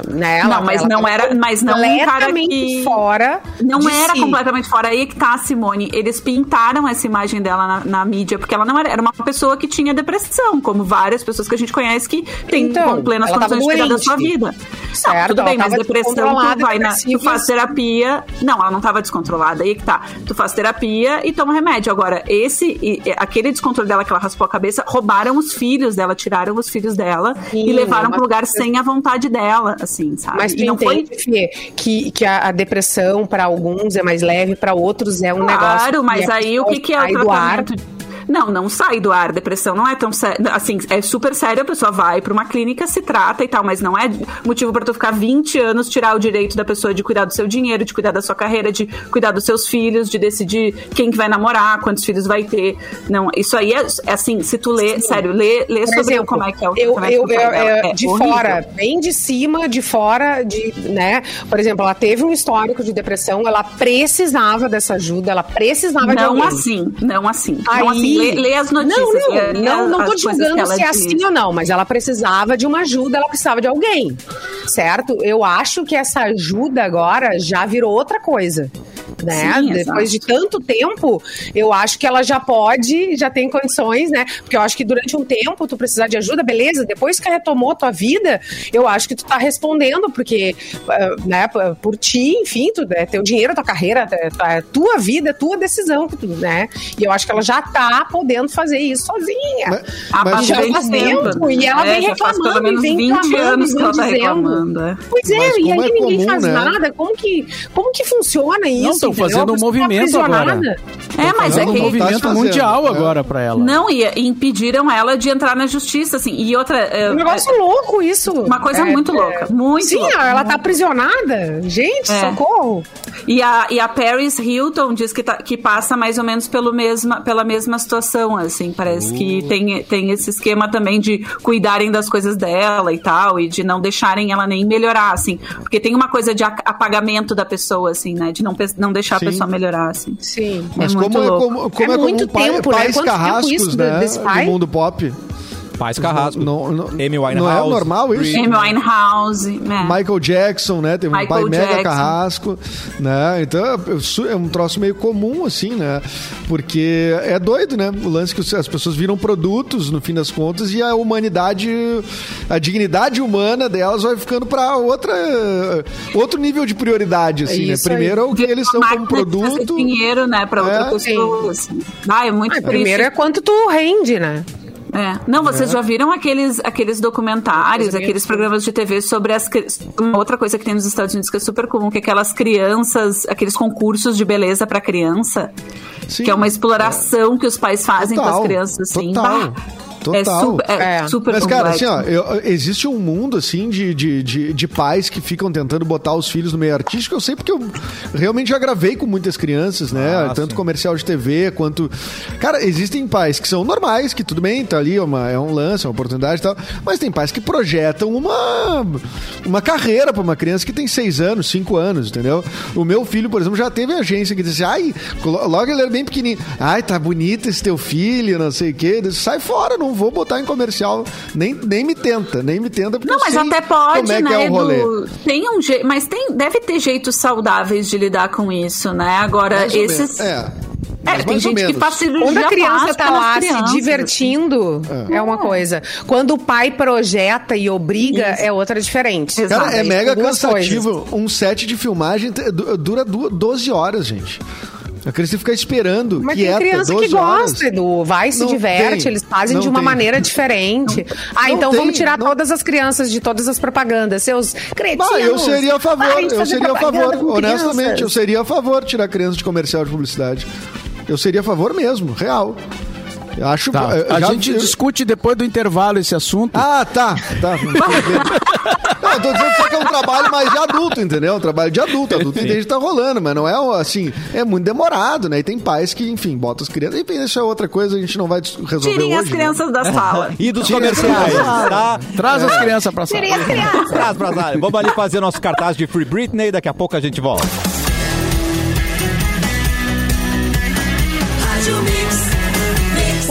né? Ela, Não, mas ela não era- mas não um cara completamente que- fora. Não de era si. completamente fora. Aí que tá, Simone. Eles pintaram essa imagem dela na, na mídia, porque ela não era. Era uma pessoa que tinha depressão, como várias pessoas que a gente conhece que tem Então, plenas condições de cuidar da sua vida. Certo, não, tudo bem, mas depressão, tu vai na. Tu faz terapia. Não, ela não tava descontrolada. Aí que tá. Tu faz terapia e toma remédio. Agora, esse. e- aquele descontrole dela que ela raspou a cabeça, roubaram os filhos dela, tiraram os filhos dela Sim, e levaram mas- pro lugar sem a vontade dela, assim, sabe? Mas tu e não foi entende, Fê, que, que a, a depressão para alguns é mais leve, para outros é um negócio. Claro, mas aí o que, que é o do ar. Não, não sai do ar. Depressão não é tão sério. Assim, é super sério. A pessoa vai pra uma clínica, se trata e tal, mas não é motivo pra tu ficar 20 anos, tirar o direito da pessoa de cuidar do seu dinheiro, de cuidar da sua carreira, de cuidar dos seus filhos, de decidir quem que vai namorar, quantos filhos vai ter. Não, isso aí é, é assim, se tu lê, sério, lê, lê Por sobre exemplo, como é que é o eu, tratamento eu, eu- é, É de horrível. fora, bem de cima, de fora, de, né? Por exemplo, ela teve um histórico de depressão, ela precisava dessa ajuda, ela precisava de Não alguém. assim, não assim. Aí, não assim. Lê, lê as notícias. Não, não, lê- não, não tô julgando se é diz. assim ou não, mas ela precisava de uma ajuda, ela precisava de alguém, certo? Eu acho que essa ajuda agora já virou outra coisa. Né? Sim, Depois de exato. tanto tempo, eu acho que ela já pode, já tem condições, né? Porque eu acho que durante um tempo tu precisar de ajuda, beleza. Depois que retomou tua vida, eu acho que tu tá respondendo, porque, ah, né, por ti, enfim, tu, é teu dinheiro, tua carreira, é, é tua vida, é tua decisão, né? E eu acho que ela já tá podendo fazer isso sozinha. Mas- mas- faz já faz tempo, e ela É, vem reclamando, pelo menos e vem 20 clamando, anos que vem ela tá dizendo. reclamando. é. Pois é, Mas e aí é ninguém comum, faz né? nada. Como que, como que funciona isso? Não, tão entendeu? fazendo um movimento agora. É, mas é Não, que se movimento mundial é. agora pra ela. Não, e, e impediram ela de entrar na justiça, assim. E outra. é, Um negócio louco isso. Uma coisa É, muito é. louca, muito Sim, louca. ela tá aprisionada. Gente, É. socorro. E a, e a Paris Hilton diz que, tá- que passa mais ou menos pelo mesma, pela mesma situação, assim. Parece que tem, tem esse esquema também de cuidarem das coisas dela e tal, e de não deixarem ela nem melhorar, assim. Porque tem uma coisa de apagamento da pessoa, assim, né? De não, não deixar Sim. a pessoa melhorar, assim. Sim. Mas É muito como, é, louco. como, como É é, comum muito pai- tempo, né? pais Quanto tempo carrascos, isso né? desse pai? No mundo pop. Pais Carrasco. Não, não, Amy Winehouse. não é normal isso? Amy Winehouse, né? Michael Jackson, né? Teve um Michael pai mega Jackson. carrasco, né? Então é é um troço meio comum, assim, né? Porque é doido, né? O lance que as pessoas viram produtos, no fim das contas, e a humanidade, a dignidade humana delas vai ficando para outra, outro nível de prioridade, assim, né? isso aí. Primeiro é o que eles são como produto. dinheiro, né, pra outra É. pessoa. Assim. Ah, é muito Ah, primeiro é quanto tu rende, né? É. Não, vocês já viram aqueles, aqueles documentários, aqueles programas de TV sobre as. Uma outra coisa que tem nos Estados Unidos que é super comum, que é aquelas crianças, aqueles concursos de beleza pra criança. Sim. Que é uma exploração que os pais fazem com Total, as crianças, assim. total, Bah, total. É super, é É. super Mas, cara, assim, complexo. ó, eu- existe um mundo, assim, de, de, de, de pais que ficam tentando botar os filhos no meio artístico. Eu sei porque eu realmente já gravei com muitas crianças, né? Ah, Tanto sim. comercial de TV quanto. Cara, existem pais que são normais, que tudo bem, tá ali, é, uma, é um lance, é uma oportunidade e tal. Mas tem pais que projetam uma, uma carreira pra uma criança que tem seis anos, cinco anos, entendeu? O meu filho, por exemplo, já teve agência que disse, ai, logo ele era bem pequenininho, ai, tá bonito esse teu filho, não sei o quê. Sai fora, não vou botar em comercial. Nem, nem me tenta, nem me tenta, porque Não, mas até pode, como é que né, é o rolê. Edu? Tem um jeito, mas tem, deve ter jeitos saudáveis de lidar com isso, né? Agora, Mais ou esses. menos. É. É, tem gente que menos. cirurgia Quando a criança tá lá crianças, se divertindo, é. uma coisa. Quando o pai projeta e obriga, é outra diferente. Exato. Cara, é mega cansativo. Um set de filmagem dura du- 12 horas, gente. A criança fica esperando, Mas quieta, tem criança que 12 horas. gosta, Edu. Vai, se Não diverte, tem. eles fazem Não de uma tem. maneira diferente. Ah, Não então tem, vamos tirar todas as crianças de todas as propagandas, seus cretinos. Bah, eu seria a favor, eu seria a favor, honestamente, eu crianças. seria a favor de tirar criança de comercial de publicidade. Eu seria a favor mesmo, real. Eu acho Tá. eu A já- gente eu- discute depois do intervalo esse assunto. Ah, tá, tá. Não, eu tô dizendo só que é um trabalho mais de adulto, entendeu? Um trabalho de adulto. Adulto entende que tá rolando, mas não é assim, é muito demorado, né? E tem pais que, enfim, botam as crianças. Enfim, isso é outra coisa, a gente não vai resolver Tirem hoje. as né? crianças da sala. E dos Tira as comerciais, crianças. tá? Traz as crianças pra sala. Traz pra sala. Vamos ali fazer nosso cartaz de Free Britney, daqui a pouco a gente volta.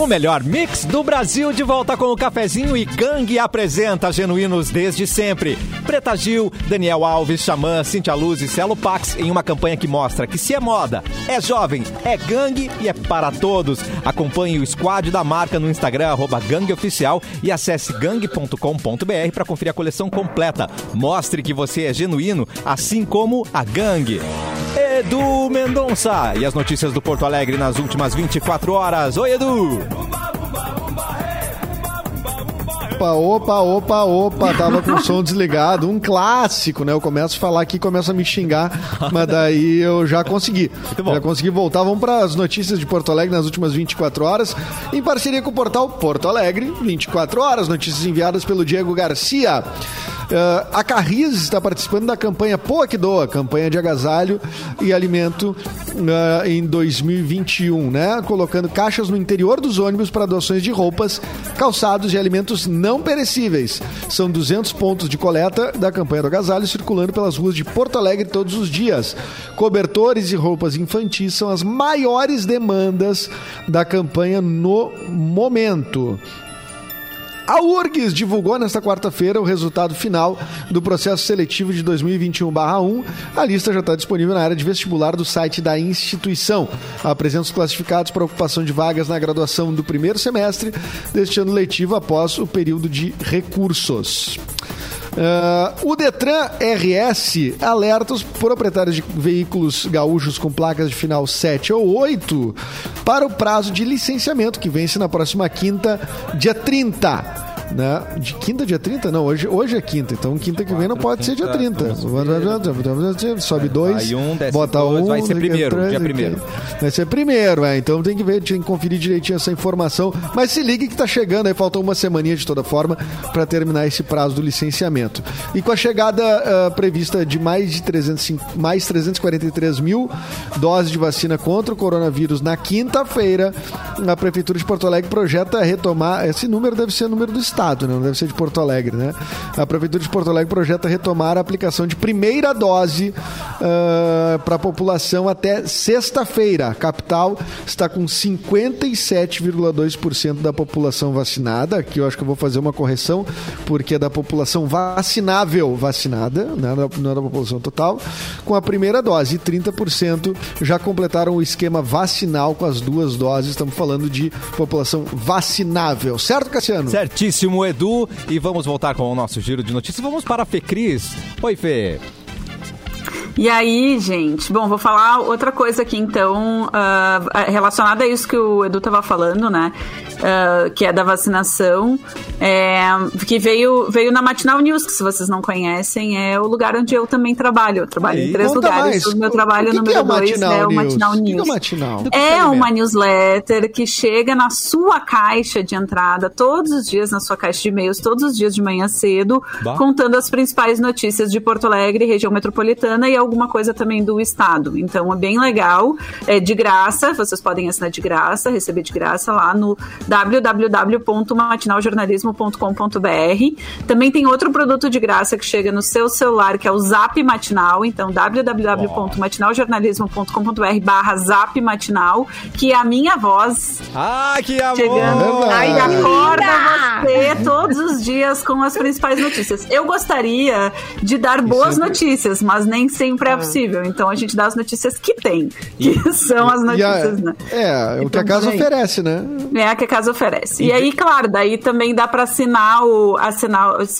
O melhor mix do Brasil de volta com o cafezinho e Gang apresenta genuínos desde sempre. Preta Gil, Daniel Alves, Xamã, Cintia Luz e Celo Pax em uma campanha que mostra que se é moda, é jovem, é gangue e é para todos. Acompanhe o squad da marca no Instagram, arroba gangueoficial e acesse gang.com.br para conferir a coleção completa. Mostre que você é genuíno, assim como a gangue. Edu Mendonça e as notícias do Porto Alegre nas últimas 24 horas. Oi, Edu! Boom, boom. Opa, opa, opa, opa, tava com o som desligado. Um clássico, né? Eu começo a falar aqui, começa a me xingar, mas daí eu já consegui. Já consegui voltar. Vamos para as notícias de Porto Alegre nas últimas 24 horas, em parceria com o portal Porto Alegre, 24 horas. Notícias enviadas pelo Diego Garcia. Eh, a Carris está participando da campanha Poa que Doa, campanha de agasalho e alimento eh, em 2021, né? Colocando caixas no interior dos ônibus para doações de roupas, calçados e alimentos não perecíveis. São 200 pontos de coleta da campanha do agasalho circulando pelas ruas de Porto Alegre todos os dias. Cobertores e roupas infantis são as maiores demandas da campanha no momento. A URGS divulgou nesta quarta-feira o resultado final do processo seletivo de 2021-1. A lista já está disponível na área de vestibular do site da instituição. Apresenta os classificados para ocupação de vagas na graduação do primeiro semestre deste ano letivo após o período de recursos. Ah, o Detran RS alerta os proprietários de veículos gaúchos com placas de final 7 ou 8 para o prazo de licenciamento que vence na próxima quinta, dia 30. Né? De quinta, dia 30? Não, hoje, hoje é quinta, então quinta que vem não pode ser dia 30. Sobe dois, um, bota um. vai ser primeiro, dia primeiro. Vai ser primeiro, é. Então tem que ver, tem que conferir direitinho essa informação. Mas se ligue que tá chegando, aí faltou uma semaninha de toda forma para terminar esse prazo do licenciamento. E com a chegada ah, prevista de mais de 305 mais 343 mil doses de vacina contra o coronavírus na quinta-feira, a Prefeitura de Porto Alegre projeta retomar. Esse número deve ser o número do Estado, né? não deve ser de Porto Alegre, né? A Prefeitura de Porto Alegre projeta retomar a aplicação de primeira dose para a população até sexta-feira. A capital está com 57,2% da população vacinada. Aqui eu acho que eu vou fazer uma correção, porque é da população vacinável vacinada, né? não é da população total, com a primeira dose. E 30% já completaram o esquema vacinal com as duas doses. Estamos falando de população vacinável. Certo, Cassiano? Certíssimo, Edu. E vamos voltar com o nosso giro de notícias. Vamos para a Fê Cris. Oi, Fê. E aí, gente, bom, vou falar outra coisa aqui, então, ah, relacionada a isso que o Edu tava falando, né? Ah, que é da vacinação, é, que veio, veio na Matinal News, que se vocês não conhecem, é o lugar onde eu também trabalho. Eu trabalho Aí, em três lugares. mais. O meu trabalho O que que número é o dois Matinal é o News? Matinal O que que é News. o Matinal? É uma newsletter que chega na sua caixa de entrada todos os dias, na sua caixa de e-mails, todos os dias de manhã cedo, Bah. contando as principais notícias de Porto Alegre, região metropolitana e alguma coisa também do estado. Então é bem legal, é de graça, vocês podem assinar de graça, receber de graça lá no www.matinaljornalismo.com.br. Também tem outro produto de graça que chega no seu celular, que é o Zap Matinal. Então www.matinaljornalismo.com.br barra Zap Matinal, que é a minha voz Ah, que amor! chegando. Ai, Aí acorda você todos os dias com as principais notícias. Eu gostaria de dar boas notícias, mas nem sempre é possível. Então a gente dá as notícias que tem, que são as E a- notícias, né? é, o que a casa oferece, né? É a que a casa oferece. E aí, claro, daí também dá para assinar o assinar os,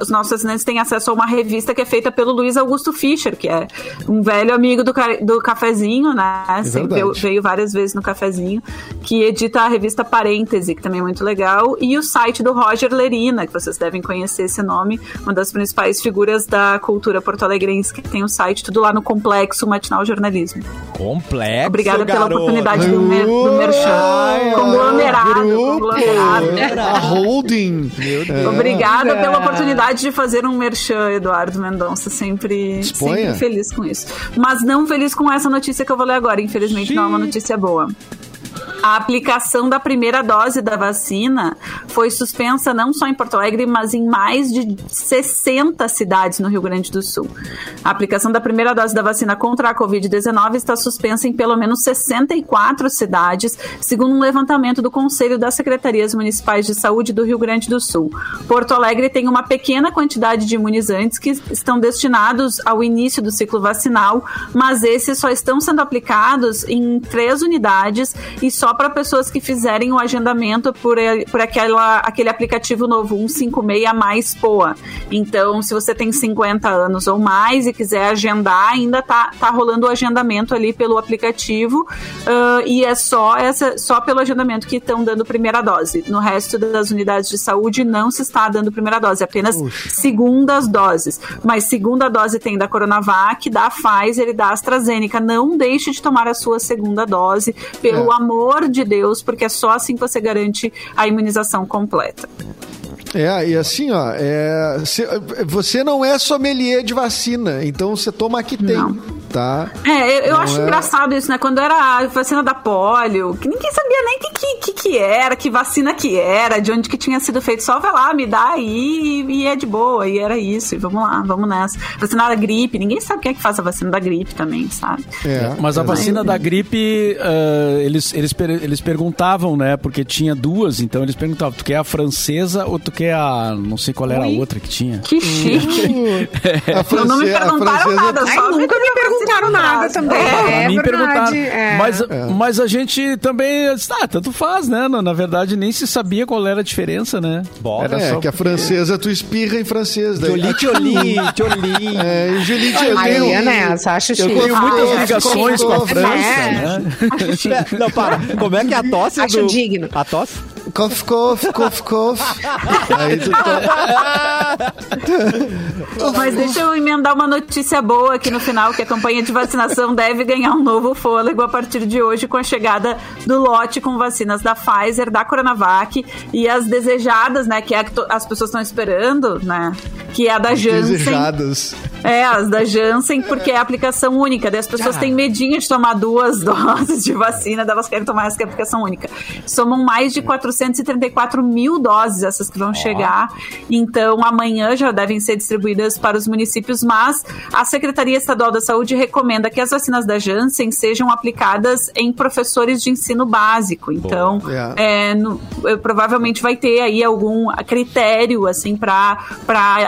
os nossos assinantes têm acesso a uma revista que é feita pelo Luiz Augusto Fischer, que é um velho amigo do, do cafezinho, né? Sempre veio, veio várias vezes no cafezinho, que edita a revista Parêntese, que também é muito legal, e o site do Roger Lerina, que vocês devem conhecer esse nome, uma das principais figuras da cultura porto-alegrense, que tem o site tudo lá no Complexo Matinal Jornalismo. Complexo, Obrigada pela garoto. oportunidade do, mer, do merchan. Conglomerado, grupo, conglomerado. A holding. É. Obrigada pela oportunidade de fazer um merchan, Eduardo Mendonça. Sempre, sempre feliz com isso. Mas não feliz com essa notícia que eu vou ler agora. Infelizmente, não é uma notícia boa. A aplicação da primeira dose da vacina foi suspensa não só em Porto Alegre, mas em mais de 60 cidades no Rio Grande do Sul. A aplicação da primeira dose da vacina contra a Covid-19 está suspensa em pelo menos 64 cidades, segundo um levantamento do Conselho das Secretarias Municipais de Saúde do Rio Grande do Sul. Porto Alegre tem uma pequena quantidade de imunizantes que estão destinados ao início do ciclo vacinal, mas esses só estão sendo aplicados em três unidades e só para pessoas que fizerem o agendamento por, por aquela, aquele aplicativo novo 156 mais POA. Então, se você tem 50 anos ou mais e quiser agendar, ainda tá, tá rolando o agendamento ali pelo aplicativo ah, e é só, essa, só pelo agendamento que estão dando primeira dose. No resto das unidades de saúde não se está dando primeira dose, apenas segundas doses. Mas segunda dose tem da Coronavac, da Pfizer e da AstraZeneca. Não deixe de tomar a sua segunda dose, pelo É. amor de Deus, porque é só assim que você garante a imunização completa. É, e assim, ó, é, você não é sommelier de vacina, então você toma a que tem, Não. Tá? É, eu, eu acho é- engraçado isso, né? Quando era a vacina da polio, que ninguém sabia nem o que, que, que, que era, que vacina que era, de onde que tinha sido feito. Só vai lá, me dá aí e, e é de boa. E era isso. E vamos lá, vamos nessa. Vacina da gripe, ninguém sabe quem é que faz a vacina da gripe também, sabe? É, Mas a é. vacina da gripe, ah, eles, eles, per- eles perguntavam, né? Porque tinha duas, então eles perguntavam, tu quer a francesa ou tu quer a. Não sei qual era a outra que tinha. Que chique. A Não, não me perguntaram francesa- nada, Ai, só nunca me perguntaram nada também. É, É mim verdade, perguntaram. é. Mas, mas a gente também. Ah, tanto faz, né? Na, na verdade, nem se sabia qual era a diferença, né? Bom, Era É, só que a francesa tu espirra em francês. daí- Jolie, Jolie, Jolie. É, e Julie, eu Aí tenho- é nessa, acho Eu tenho muitas Ah, ligações com a França, É. né? É, Não, para. Como é que é a tosse Acho do... digno. A tosse? Cof, cof, cof, cof. Aí tu tá... Mas deixa eu emendar uma notícia boa aqui no final, que a campanha de vacinação deve ganhar um novo fôlego a partir de hoje com a chegada do lote com vacinas da Pfizer, da Coronavac e as desejadas, né, que é que as pessoas estão esperando, né, que é a da Janssen. Desejadas. É, as da Janssen, porque é a aplicação única. Daí as pessoas têm medinho de tomar duas doses de vacina, daí elas querem tomar essa que é a aplicação única. Somam mais de 434 mil doses essas que vão chegar. Então, amanhã já devem ser distribuídas para os municípios, mas a Secretaria Estadual da Saúde recomenda que as vacinas da Janssen sejam aplicadas em professores de ensino básico. Então, Boa. é, no- provavelmente vai ter aí algum critério assim para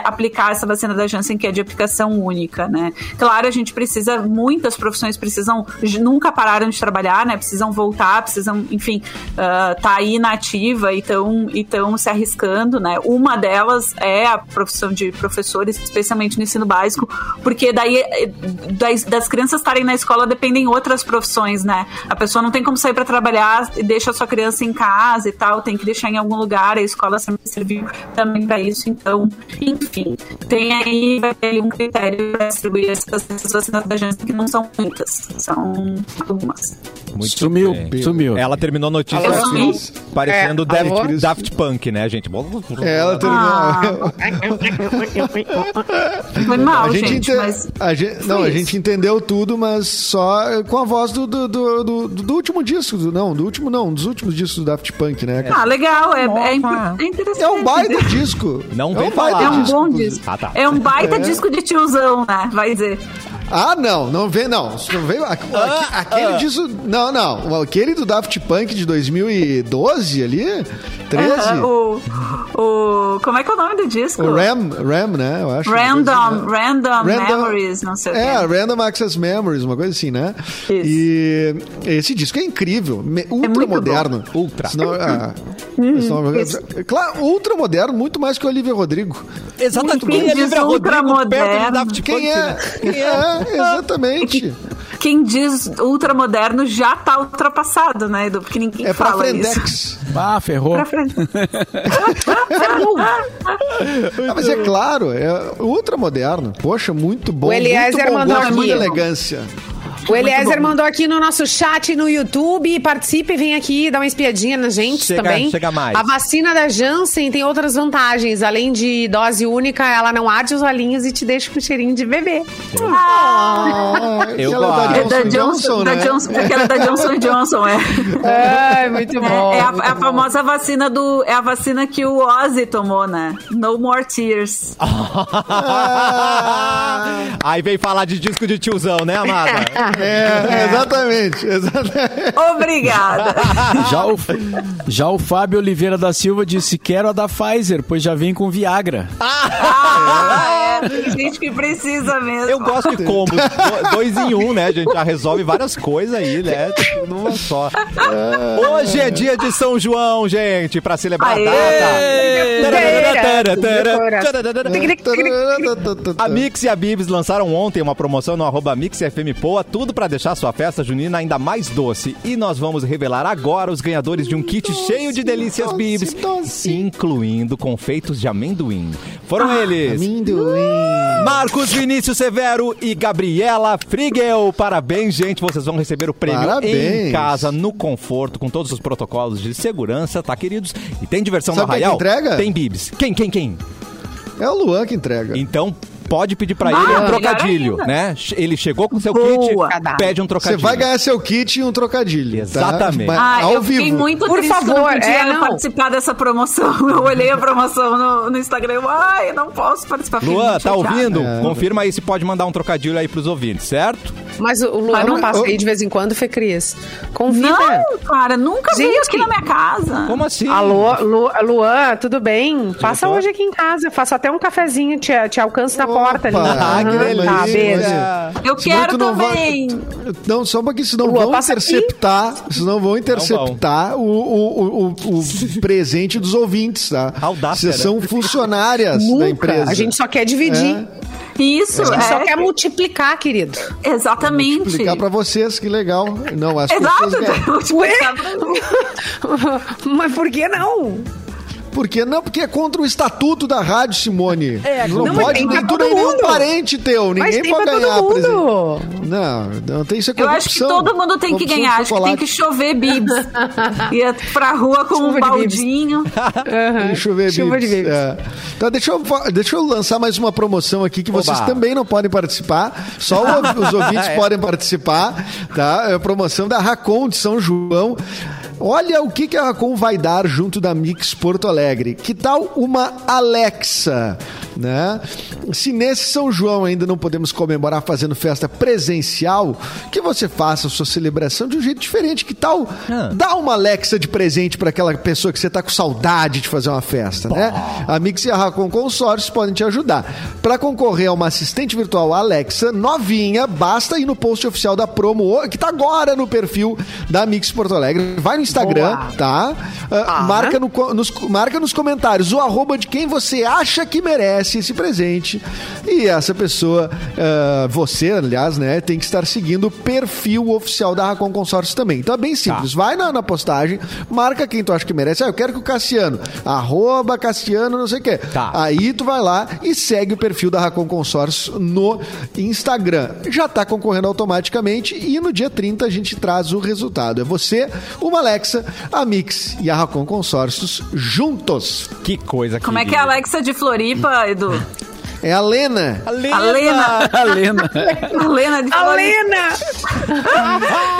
aplicar essa vacina da Janssen que é de aplicação única, né? Claro, a gente precisa, muitas profissões precisam nunca pararam de trabalhar, né? Precisam voltar, precisam, enfim, ah, tá aí na ativa e estão se arriscando, né? Uma delas é a profissão de professores, especialmente no ensino básico, porque daí eh, das, das crianças estarem na escola dependem outras profissões, né? A pessoa não tem como sair para trabalhar e deixa a sua criança em casa e tal, tem que deixar em algum lugar, a escola sempre serviu também para isso, então, enfim, tem aí, vai ter aí um critério para distribuir essas, essas vacinas da Janssen, que não são muitas, são algumas. Muito Sumiu, bem. sumiu. Ela terminou a notícia Alô? assim, parecendo É, Daft, alô? Daft Punk, né, gente? É, ela terminou. Ah. Foi mal, a gente, gente, ente- mas... a gente- não, a gente entendeu tudo, mas só com a voz do, do, do, do- do último disco. do- não, do último não, dos últimos discos do Daft Punk, né? Ah, legal, é, é, é interessante. É um baita disco. Não é um baita falar. É um disco, bom disco. Ah, tá. É um baita disco de tiozão, né? Vai dizer. Ah, não, não vem, não. Não veio, Ah, aquele ah. disso. Não, não. Aquele do Daft Punk de 2012 ali? 13? Aham, o, o. Como é que é o nome do disco? O Ram, Ram, né? Eu acho. Random, assim, né? Random, Random- Memories, não sei o É, quê. Random Access Memories, uma coisa assim, né? Isso. E esse disco é incrível, me- ultra muito moderno. Ultra. Senão, ah, Uhum, senão- claro, ultra moderno, muito mais que o Olivia Rodrigo. Exatamente. Quem é diz Lívia Rodrigo perto de Daft Punk? Quem é? né? Quem é? Exatamente. Quem diz ultramoderno já tá ultrapassado, né, Edu? Porque ninguém É pra fala isso. Frendex. Ah, ferrou. Pra frente. Ah, mas é claro, é ultra moderno. Poxa, muito bom. O Eliezer muito bom mandou gosto, aqui. muita elegância. O Eliezer mandou aqui no nosso chat no YouTube. Participe, vem aqui, dá uma espiadinha na gente Chega- também. chega mais. A vacina da Janssen tem outras vantagens. Além de dose única, ela não arde os olhinhos e te deixa com cheirinho de bebê. Ah, Eu gosto. É da Johnson Johnson, da né? Johnson, da Johnson Johnson, é. Ai, muito bom. É, é a, muito é a bom. famosa vacina do. É a vacina que o Ozzy tomou, né? No More Tears. Aí vem falar de disco de tiozão, né, amada? É, exatamente, exatamente. Obrigada. Já o, já o Fábio Oliveira da Silva disse: quero a da Pfizer, pois já vem com Viagra. Ah, é, tem gente que precisa mesmo. Eu gosto de combos, do- dois em um, né? A gente já resolve várias coisas aí, né? Tudo Numa só. Hoje é dia de São João, gente, pra celebrar Aê! a data. A Mix e a Bibs lançaram ontem uma promoção no arroba MixFMPoa, tudo pra deixar sua festa junina ainda mais doce. E nós vamos revelar agora os ganhadores de um kit cheio de delícias doce, Bibs, doce. incluindo confeitos de amendoim. Foram eles. Amendoim. Marcos Vinícius Severo e Gabriela Frigel. Parabéns, gente. Vocês vão receber o prêmio Parabéns. em casa, no conforto, com todos os protocolos de segurança, tá, queridos? E tem diversão Sabe no quem Arraial? que entrega? Tem Bibs. Quem, quem, quem? É o Luan que entrega. Então, pode pedir pra Ah, ele um melhor trocadilho, né? Ele chegou com seu Boa. kit, pede um Você trocadilho. vai ganhar seu kit e um trocadilho. Exatamente. Tá? Ah, ao eu fiquei vivo. muito Por triste que eu favor, não podia é, não. participar dessa promoção. Eu olhei a promoção no, no Instagram e eu, ai, eu não posso participar. Fiquei Luan, tá ouvindo? É. Confirma aí se pode mandar um trocadilho aí pros ouvintes, certo? Mas o Luan não não- passa aí de vez em quando, Fê Cris. Convida. Não, cara, nunca veio Gente. aqui na minha casa. Como assim? Alô, Lu- Luan, tudo bem? Passa hoje aqui em casa. Faço até um cafezinho, te, te alcanço na porta ali. Ah, que. Tá, beijo. Eu Senão quero não vai- também. Não, só porque senão Lua, vão passa aqui. interceptar, senão vão interceptar o, o, o, o- o presente dos ouvintes, tá? Audácia, Vocês né? são funcionárias da Nunca. empresa. A gente só quer dividir. É. Isso, A gente é. só quer multiplicar, querido. Exatamente. Explicar pra vocês, que legal. Não, as Exato, pessoas multiplicar. Mas por que não? Por quê? Não, porque é contra o estatuto da rádio, Simone. É, não, não, pode, nem tu todo nem nenhum mundo. parente teu. Mas Ninguém tem pode ganhar todo mundo. Não, não tem isso é Eu acho que todo mundo tem que ganhar. Acho que tem que chover bibs. Ia pra rua com Chuva um de bibs. baldinho. Deixa eu ver, Chuva de Bibs. bibs. É. Então, deixa eu, deixa eu lançar mais uma promoção aqui que vocês Oba. também não podem participar. Só os ouvintes É. podem participar, tá? É a promoção da Racon de São João. Olha o que, que a Racon vai dar junto da Mix Porto Alegre. Que tal uma Alexa? Né? Se nesse São João ainda não podemos comemorar fazendo festa presencial, que você faça a sua celebração de um jeito diferente. Que tal Ah. dar uma Alexa de presente para aquela pessoa que você tá com saudade de fazer uma festa, né? A Mix e a Racon Consórcios podem te ajudar. Para concorrer a uma assistente virtual Alexa novinha, basta ir no post oficial da promo, que tá agora no perfil da Mix Porto Alegre. Vai no Instagram, Boa. tá? Ah, marca, no nos, marca nos comentários o arroba de quem você acha que merece esse presente. E essa pessoa, ah, você, aliás, né, tem que estar seguindo o perfil oficial da Racon Consórcios também. Então é bem simples. Vai na, na postagem, marca quem tu acha que merece. Ah, eu quero que o Cassiano, arroba Cassiano, não sei o quê. Tá. Aí tu vai lá e segue o perfil da Racon Consórcios no Instagram. Já tá concorrendo automaticamente e no dia 30 a gente traz o resultado. É você, uma Alexa, a Mix e a Racon Consórcios juntos. Que coisa Como é que é a Alexa de Floripa, Edu? É a Lena. A Lena! A Lena. A Lena. A Lena de A Floripa. Lena!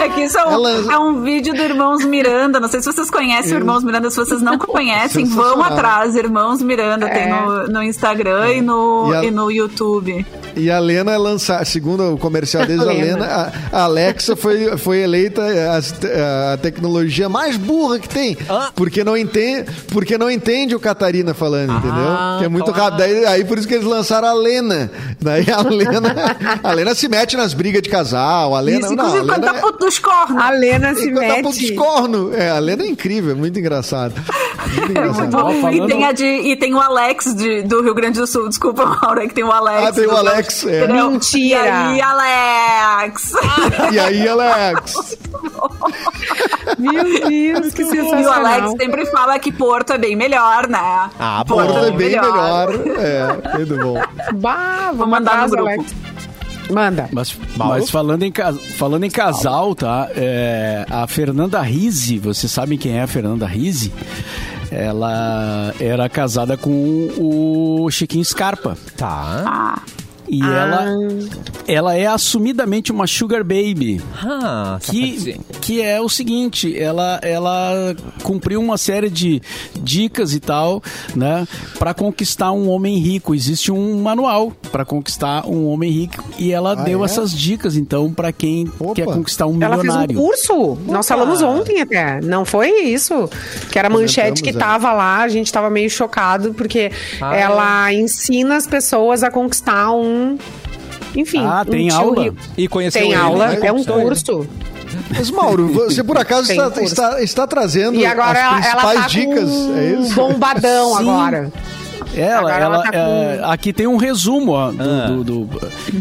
É que isso é um, Ela- é um vídeo do Irmãos Miranda. Não sei se vocês conhecem o Irmãos Miranda. Se vocês não conhecem, vão atrás. Irmãos Miranda tem É. no, no Instagram e, no, E a- e no YouTube. E a Lena lançar, segundo o comercial deles, a Lena. A, a Alexa foi, foi eleita a, a tecnologia mais burra que tem. Ah. Porque não entende, porque não entende o Catarina falando, entendeu? Que é muito claro. rápido. Daí, aí por isso que eles lançaram a Lena. Daí a Lena, a Lena se mete nas brigas de casal. A Lena, Isso, não, a inclusive, quando Lena tá puto dos cornos. A Lena se Enquanto tá ponto de mete. corno. É, a Lena é incrível, é muito engraçado. Muito engraçado. Ó, E, falando- tem a de, e tem o Alex de- do Rio Grande do Sul. Desculpa, Mauro, é que tem o Alex. Ah, tem o do- Alex, é. Mentira. E aí, Alex! E aí, Alex? Meu Deus, que E o sensacional. Alex sempre fala que Porto é bem melhor, né? Ah, bom. Porto é bem melhor. É, muito bom. Bah, vou Vou mandar mandar no grupo. Manda. Mas, mas falando, em, falando em casal, tá? É, a Fernanda Rizzi, vocês sabem quem é a Fernanda Rizzi? Ela era casada com o Chiquinho Scarpa. Tá. Ah, E Ah. ela, ela é assumidamente uma sugar baby. Ah, Que, que é o seguinte, ela, ela cumpriu uma série de dicas e tal, né, para conquistar um homem rico. Existe um manual para conquistar um homem rico e ela Ah, deu é? essas dicas então para quem Opa. quer conquistar um Ela fez um milionário. curso. Nós falamos ontem até. Não foi isso? Que era a manchete que é. tava lá. A gente tava meio chocado porque Ah, ela ensina as pessoas a conquistar um. Enfim. Ah, um tem aula? rico. E conheceu Tem ele, aula, né? é um curso. Mas, Mauro, você por acaso está, está, está trazendo E agora as ela, ela principais tá dicas, com é isso? bombadão Sim. agora. Ela, Agora ela, ela tá com- é, aqui tem um resumo ó, do, Ah. do- do-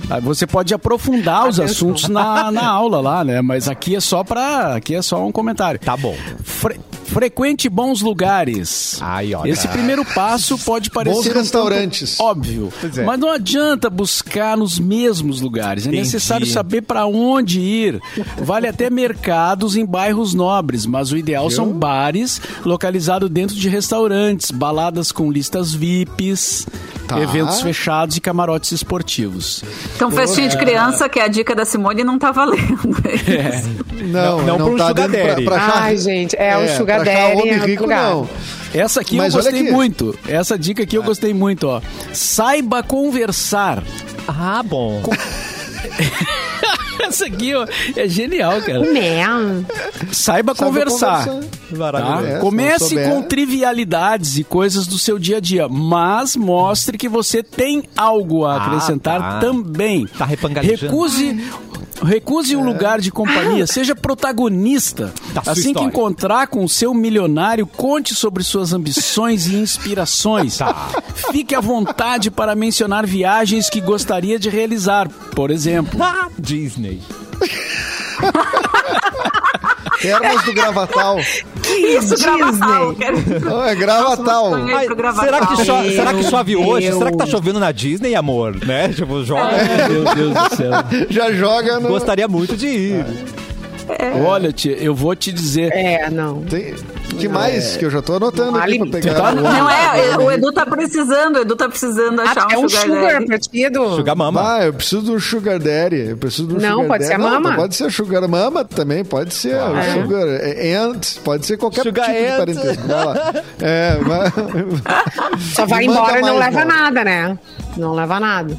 ah, você pode aprofundar os assuntos na, na aula lá, né? Mas aqui é só para aqui é só um comentário. Tá bom. Fre- frequente bons lugares. Olha. Esse primeiro passo pode parecer um tanto restaurantes. óbvio, Pois é. mas não adianta buscar nos mesmos lugares. É Entendi. necessário saber para onde ir. Vale até mercados em bairros nobres, mas o ideal são bares localizados dentro de restaurantes, baladas com listas VIPs, Tá. eventos fechados e camarotes esportivos. então, festinha de criança, que é a dica da Simone, não tá valendo. Não, Não não, pra um tá sugar dentro pra, pra Ai, gente, é, o Sugar pra achar homem em outro rico, lugar. não. Essa aqui Mas eu gostei aqui. muito. Essa dica aqui eu gostei muito, ó. Saiba conversar. Ah, bom. Essa aqui ó, é genial, cara. Né? Saiba Saiba conversar. conversar. Tá? É, Comece com trivialidades e coisas do seu dia a dia, mas mostre que você tem algo a Ah, acrescentar tá. também. Tá repangalejando. Recuse, recuse um lugar de companhia, seja protagonista. Assim que história. encontrar com o seu milionário, conte sobre suas ambições e inspirações. Tá. Fique à vontade para mencionar viagens que gostaria de realizar, por exemplo. Ah, Disney. Termas do Gravatal. Isso, gravatal. Disney. Quero... Não, é Gravatal. Ai, Gravatal. será, que cho- será que chove Meu hoje? Deus. Será que tá chovendo na Disney, amor? Né? Tipo, joga. Meu Deus do céu. Já joga no... Gostaria muito de ir. Olha, tia, eu vou te dizer. É, não. Tem... que mais? Que eu já tô anotando Não aqui pra pegar. Tá? o- Não é, o Edu tá precisando, o Edu tá precisando achar Ah, é um um sugar, sugar daddy. pra ti, Edu? Sugar mama. Ah, eu preciso do Sugar Daddy. Eu preciso do Não, Sugar pode ser Daddy. a Não, mama. pode ser Sugar Mama também, pode ser o É. Sugar Ant, pode ser qualquer Sugar tipo de Ant. parentesco. Vai lá. É, vai... Só vai embora e não mais, leva nada, né? Não leva nada.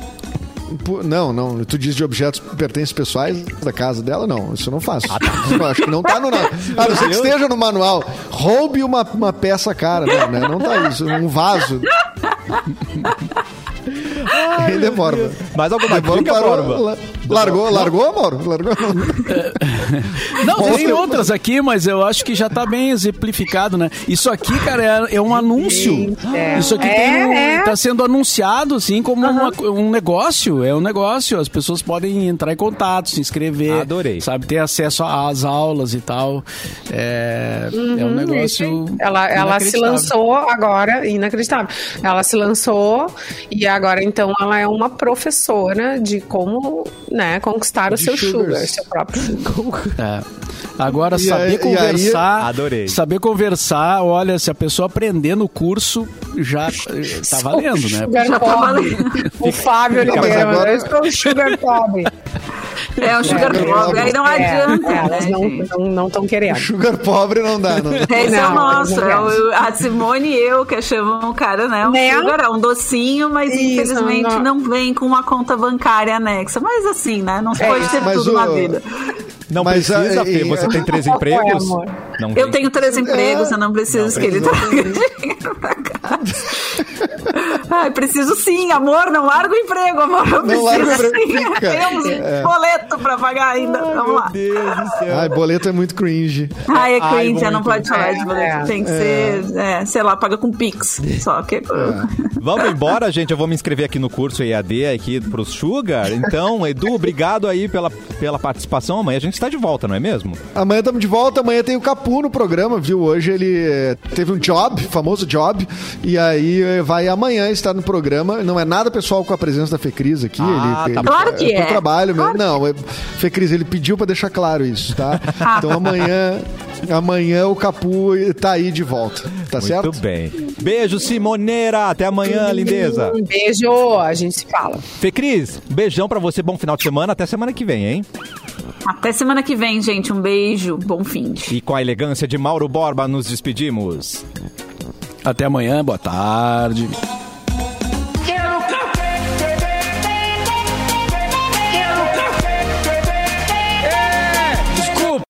Não, não. Tu diz de objetos pertences pessoais da casa dela? Não, isso eu não faço. Eu acho que não tá no. A não ser que esteja no manual. Roube uma, uma peça cara. Não, né? Não tá isso. Um vaso. Aí demora. mano. Mais alguma Demora dica, parou, Borba? la- Largou, largou, Mauro? Largou? Não, tem outras aqui, mas eu acho que já tá bem exemplificado, né? Isso aqui, cara, é, é um anúncio. É. Isso aqui É, tem um, é. tá sendo anunciado, assim, como uma- um negócio. É um negócio. As pessoas podem entrar em contato, se inscrever. Adorei. Sabe, ter acesso às aulas e tal. É, é um aí. negócio. Ela, ela se lançou agora, inacreditável. Ela se lançou e agora então ela é uma professora de como, né, conquistar o De seu sugars. sugar, seu próprio sugar. É. Agora, E saber aí- e aí- conversar. Adorei. Saber conversar, olha, se a pessoa aprender no curso, já eh, tá valendo, né? Sugar Já tá pobre. O Fábio Oliveira, agora- eu estou sugar pobre. É o sugar É, pobre. Aí não É, adianta. é, elas né, não estão não, tão querendo. Sugar pobre não dá, não. Esse é o Não, nosso. não É o, a Simone e eu que chamam o cara, né? Um Né? sugar, é um docinho, mas Isso, infelizmente não- não vem com uma conta bancária anexa. Mas assim, né? Não se É pode ter Mas tudo o- na vida. Não Mas, precisa, ah, Fê. e- Você tem três é, empregos? Não Eu tem. tenho três empregos, É. eu não preciso que ele traga dinheiro pra casa. Ai, preciso sim, amor, não larga o emprego, amor. Eu Não larga o preciso emprego. Temos boleto pra pagar ainda. Vamos lá. Meu Deus do céu. Ai, boleto é muito cringe. Ai, é Ai, cringe, não muito. pode falar de É, boleto. é. Tem que ser, é, sei lá, paga com Pix. Só que. Vamos embora, gente. Eu vou me inscrever aqui no curso EAD aqui pros Sugar. Então, Edu, obrigado aí pela, pela participação. Amanhã a gente está de volta, não é mesmo? Amanhã estamos de volta, amanhã tem o Capu no programa, viu? Hoje ele eh, teve um job, famoso job, e aí eh, vai amanhã estar no programa. Não é nada pessoal com a presença da Fecris aqui. Ah, ele, tá ele-. Claro que pro é. trabalho mesmo. Não, é, Fecris, ele pediu pra deixar claro isso, tá? Então amanhã, amanhã o Capu tá aí de volta, tá Muito certo? bem. Beijo, Simoneira. Até amanhã, lindeza. Um beijo, a gente se fala. Fê Cris, beijão pra você. Bom final de semana. Até semana que vem, hein? Até semana que vem, gente. Um beijo. Bom fim. E com a elegância de Mauro Borba, nos despedimos. Até amanhã, boa tarde.